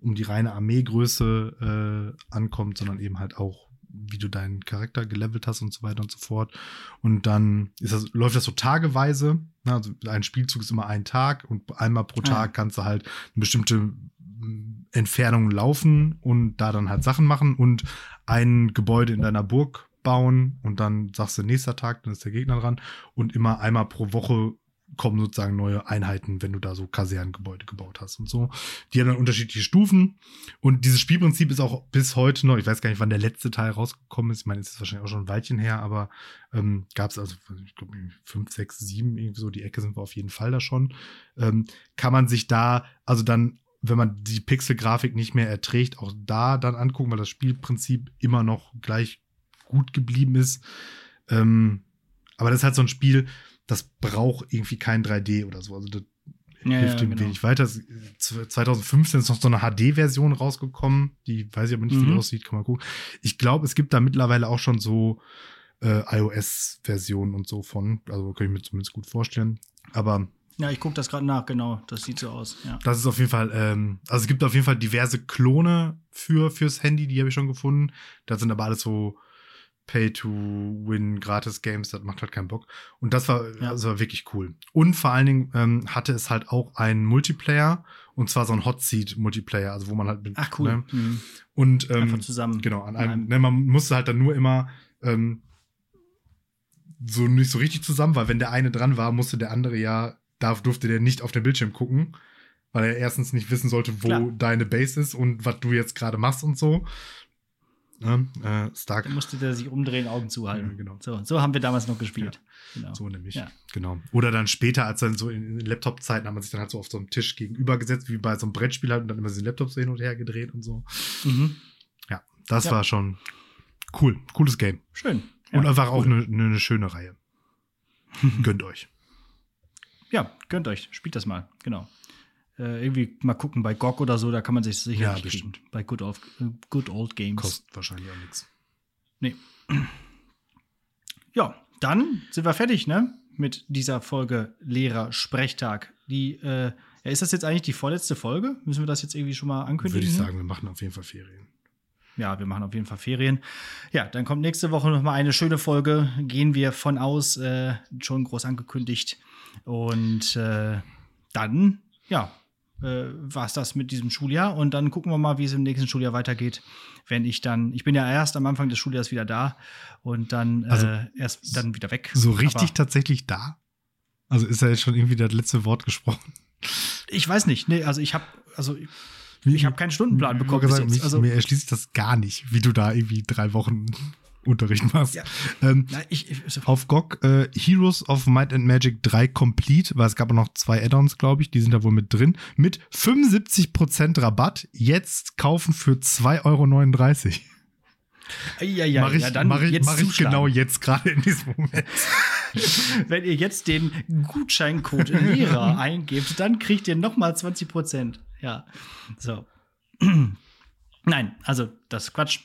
um die reine Armeegröße äh, ankommt, sondern eben halt auch, wie du deinen Charakter gelevelt hast und so weiter und so fort. Und dann ist das, läuft das so tageweise. Ne? Also ein Spielzug ist immer ein Tag und einmal pro ah, Tag kannst du halt eine bestimmte mm, Entfernung laufen und da dann halt Sachen machen und ein Gebäude in deiner Burg bauen und dann sagst du nächster Tag, dann ist der Gegner dran und immer einmal pro Woche kommen sozusagen neue Einheiten, wenn du da so Kasernengebäude gebaut hast und so. Die haben dann unterschiedliche Stufen. Und dieses Spielprinzip ist auch bis heute noch, ich weiß gar nicht, wann der letzte Teil rausgekommen ist. Ich meine, es ist wahrscheinlich auch schon ein Weilchen her, aber ähm, gab es also, ich glaube, fünf, sechs, sieben, irgendwie so, die Ecke sind wir auf jeden Fall da schon. Ähm, kann man sich da, also dann, wenn man die Pixel-Grafik nicht mehr erträgt, auch da dann angucken, weil das Spielprinzip immer noch gleich gut geblieben ist. Ähm, aber das ist halt so ein Spiel, das braucht irgendwie kein 3D oder so. Also das ja, hilft ja, genau. wenig weiter. 2015 ist noch so eine HD-Version rausgekommen. Die weiß ich aber nicht, wie die mhm. aussieht, kann man gucken. Ich glaube, es gibt da mittlerweile auch schon so äh, iOS-Versionen und so von. Also kann ich mir zumindest gut vorstellen. Aber ja, ich gucke das gerade nach, genau. Das sieht so aus. Ja. Das ist auf jeden Fall, ähm, also es gibt auf jeden Fall diverse Klone für fürs Handy, die habe ich schon gefunden. Da sind aber alles so Pay-to-Win Gratis-Games, das macht halt keinen Bock. Und das war, ja. das war wirklich cool. Und vor allen Dingen ähm, hatte es halt auch einen Multiplayer Und zwar so ein Hot Seat Multiplayer, also wo man halt mit. Ach, cool. Ne? Mhm. Und ähm, Einfach zusammen. Genau, an In einem, einem- ne, man musste halt dann nur immer ähm, so nicht so richtig zusammen, weil wenn der eine dran war, musste der andere ja, darf, durfte der nicht auf den Bildschirm gucken, weil er erstens nicht wissen sollte, wo Klar. deine Base ist und was du jetzt gerade machst und so. Ne? Äh, Stark. Dann musste der sich umdrehen, Augen zuhalten. Ja, genau. So, so haben wir damals noch gespielt. Genau. So nämlich. Ja. Genau. Oder dann später, als dann so in, in Laptop-Zeiten, hat man sich dann halt so auf so einem Tisch gegenüber gesetzt, wie bei so einem Brettspiel halt, und dann immer den Laptop so hin und her gedreht und so. Mhm. Ja, das Ja. war schon cool. Cooles Game. Schön. Und Ja, einfach auch cool. eine ne, ne schöne Reihe. <laughs> Gönnt euch. Ja, gönnt euch, spielt das mal, genau. Äh, irgendwie mal gucken bei GOG oder so, da kann man sich sicher Ja, bestimmt. kriegen. Bei Good Old, Good Old Games. Kostet wahrscheinlich auch nichts. Nee. Ja, dann sind wir fertig, ne? Mit dieser Folge Lehrer Sprechtag. Die, äh, ist das jetzt eigentlich die vorletzte Folge? Müssen wir das jetzt irgendwie schon mal ankündigen? Würde ich sagen, wir machen auf jeden Fall Ferien. Ja, wir machen auf jeden Fall Ferien. Ja, dann kommt nächste Woche noch mal eine schöne Folge. Gehen wir von aus, äh, schon groß angekündigt. Und äh, dann, ja, äh, war es das mit diesem Schuljahr. Und dann gucken wir mal, wie es im nächsten Schuljahr weitergeht. Wenn ich dann, ich bin ja erst am Anfang des Schuljahres wieder da und dann Also, äh, erst dann wieder weg. So richtig Aber tatsächlich da? Also ist ja jetzt schon irgendwie das letzte Wort gesprochen. ich weiß nicht. Nee, also ich habe, also Wie- ich habe keinen Stundenplan Ich bekommen. jetzt. mich, Also, mir erschließt das gar nicht, wie du da irgendwie drei Wochen Unterricht machst. Ja. Ähm, na, ich, ich, auf GOG äh, Heroes of Might and Magic 3 Complete, weil es gab auch noch zwei Add-ons, glaube ich, die sind da wohl mit drin, mit 75% Rabatt. Jetzt kaufen für 2,39 Euro. ja, ja, mach ich, ja, dann mach ich, jetzt mach ich genau jetzt gerade in diesem Moment. <laughs> Wenn ihr jetzt den Gutscheincode Lehrer <laughs> eingebt, dann kriegt ihr noch mal 20 Prozent. Ja, so. <clears throat> Nein, also das ist Quatsch.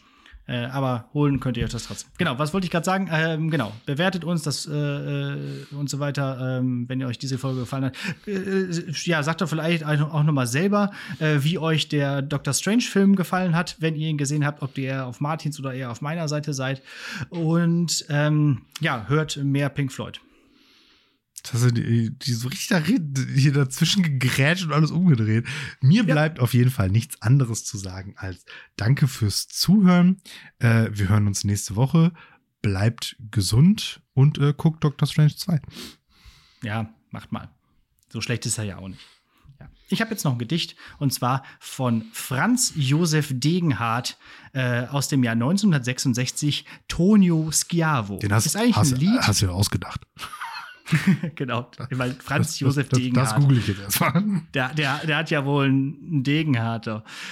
Äh, aber holen könnt ihr euch das trotzdem. Genau, was wollte ich gerade sagen? Ähm, genau, bewertet uns das äh, äh, und so weiter, ähm, wenn ihr euch diese Folge gefallen hat. Äh, ja, sagt doch vielleicht auch noch mal selber, äh, wie euch der Doctor Strange-Film gefallen hat, wenn ihr ihn gesehen habt, ob ihr eher auf Martins oder eher auf meiner Seite seid. Und ähm, ja, hört mehr Pink Floyd. Das du die, die so richtig da, hier dazwischen gegrätscht und alles umgedreht. Mir Ja. bleibt auf jeden Fall nichts anderes zu sagen als Danke fürs Zuhören. Äh, wir hören uns nächste Woche. Bleibt gesund und äh, guckt Doctor Strange 2. Ja, macht mal. So schlecht ist er ja auch nicht. Ja. Ich habe jetzt noch ein Gedicht und zwar von Franz Josef Degenhardt äh, aus dem Jahr 1966, Tonio Schiavo. Den hast, ist eigentlich hast, ein Lied. hast du ja ausgedacht. <laughs> genau, weil Franz Das- Josef das, das, Degenhardt. das google ich jetzt erstmal. Der, der, der hat ja wohl einen Degenhardt.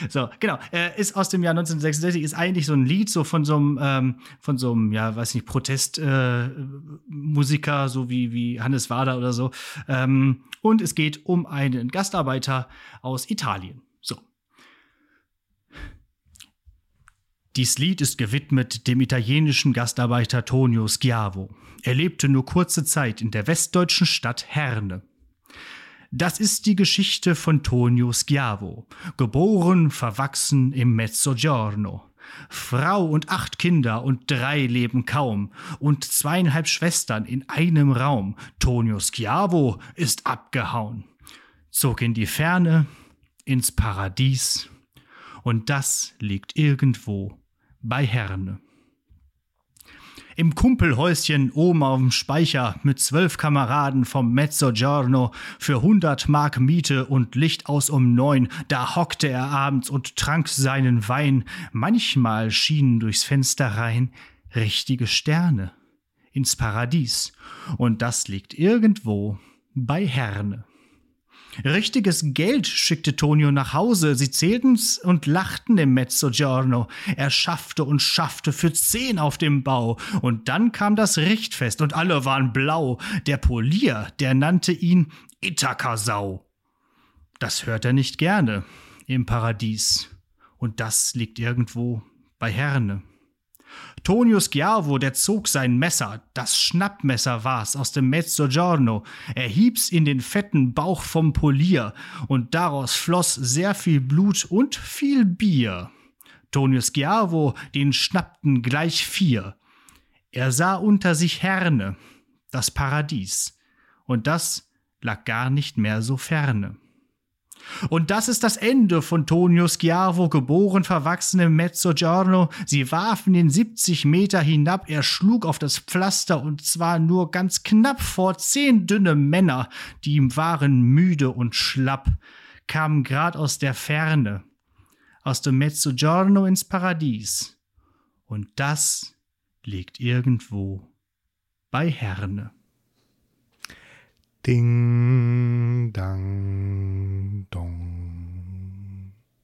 So, genau. Er ist aus dem Jahr 1966, ist eigentlich so ein Lied, so von so einem, ähm, von so einem, ja, weiß nicht, Protestmusiker, äh, so wie, wie Hannes Wader oder so. Ähm, und es geht um einen Gastarbeiter aus Italien. So. Dies Lied ist gewidmet dem italienischen Gastarbeiter Tonio Schiavo. Er lebte nur kurze Zeit in der westdeutschen Stadt Herne. Das ist die Geschichte von Tonio Schiavo, geboren, verwachsen im Mezzogiorno. Frau und acht Kinder und drei leben kaum und zweieinhalb Schwestern in einem Raum. Tonio Schiavo ist abgehauen, zog in die Ferne, ins Paradies und das liegt irgendwo bei Herne. Im Kumpelhäuschen oben auf dem Speicher mit zwölf Kameraden vom Mezzogiorno für 100 Mark Miete und Licht aus um neun, da hockte er abends und trank seinen Wein. Manchmal schienen durchs Fenster rein richtige Sterne ins Paradies. Und das liegt irgendwo bei Herne. Richtiges Geld schickte Tonio nach Hause. Sie zählten's und lachten im Mezzogiorno. Er schaffte und schaffte für zehn auf dem Bau. Und dann kam das Richtfest und alle waren blau. Der Polier, der nannte ihn Ithaka-Sau. Das hört er nicht gerne im Paradies. Und das liegt irgendwo bei Herne. Tonio Schiavo, der zog sein Messer, das Schnappmesser war's, aus dem Mezzogiorno. Er hieb's in den fetten Bauch vom Polier, und daraus floss sehr viel Blut und viel Bier. Tonio Schiavo, den schnappten gleich vier. Er sah unter sich Herne, das Paradies, und das lag gar nicht mehr so ferne. Und das ist das Ende von Tonio Schiavo, geboren verwachsen im Mezzogiorno. Sie warfen ihn 70 Meter hinab, er schlug auf das Pflaster und zwar nur ganz knapp vor zehn dünne Männer, die ihm waren müde und schlapp, kamen grad aus der Ferne, aus dem Mezzogiorno ins Paradies. Und das liegt irgendwo bei Herne. 叮当咚。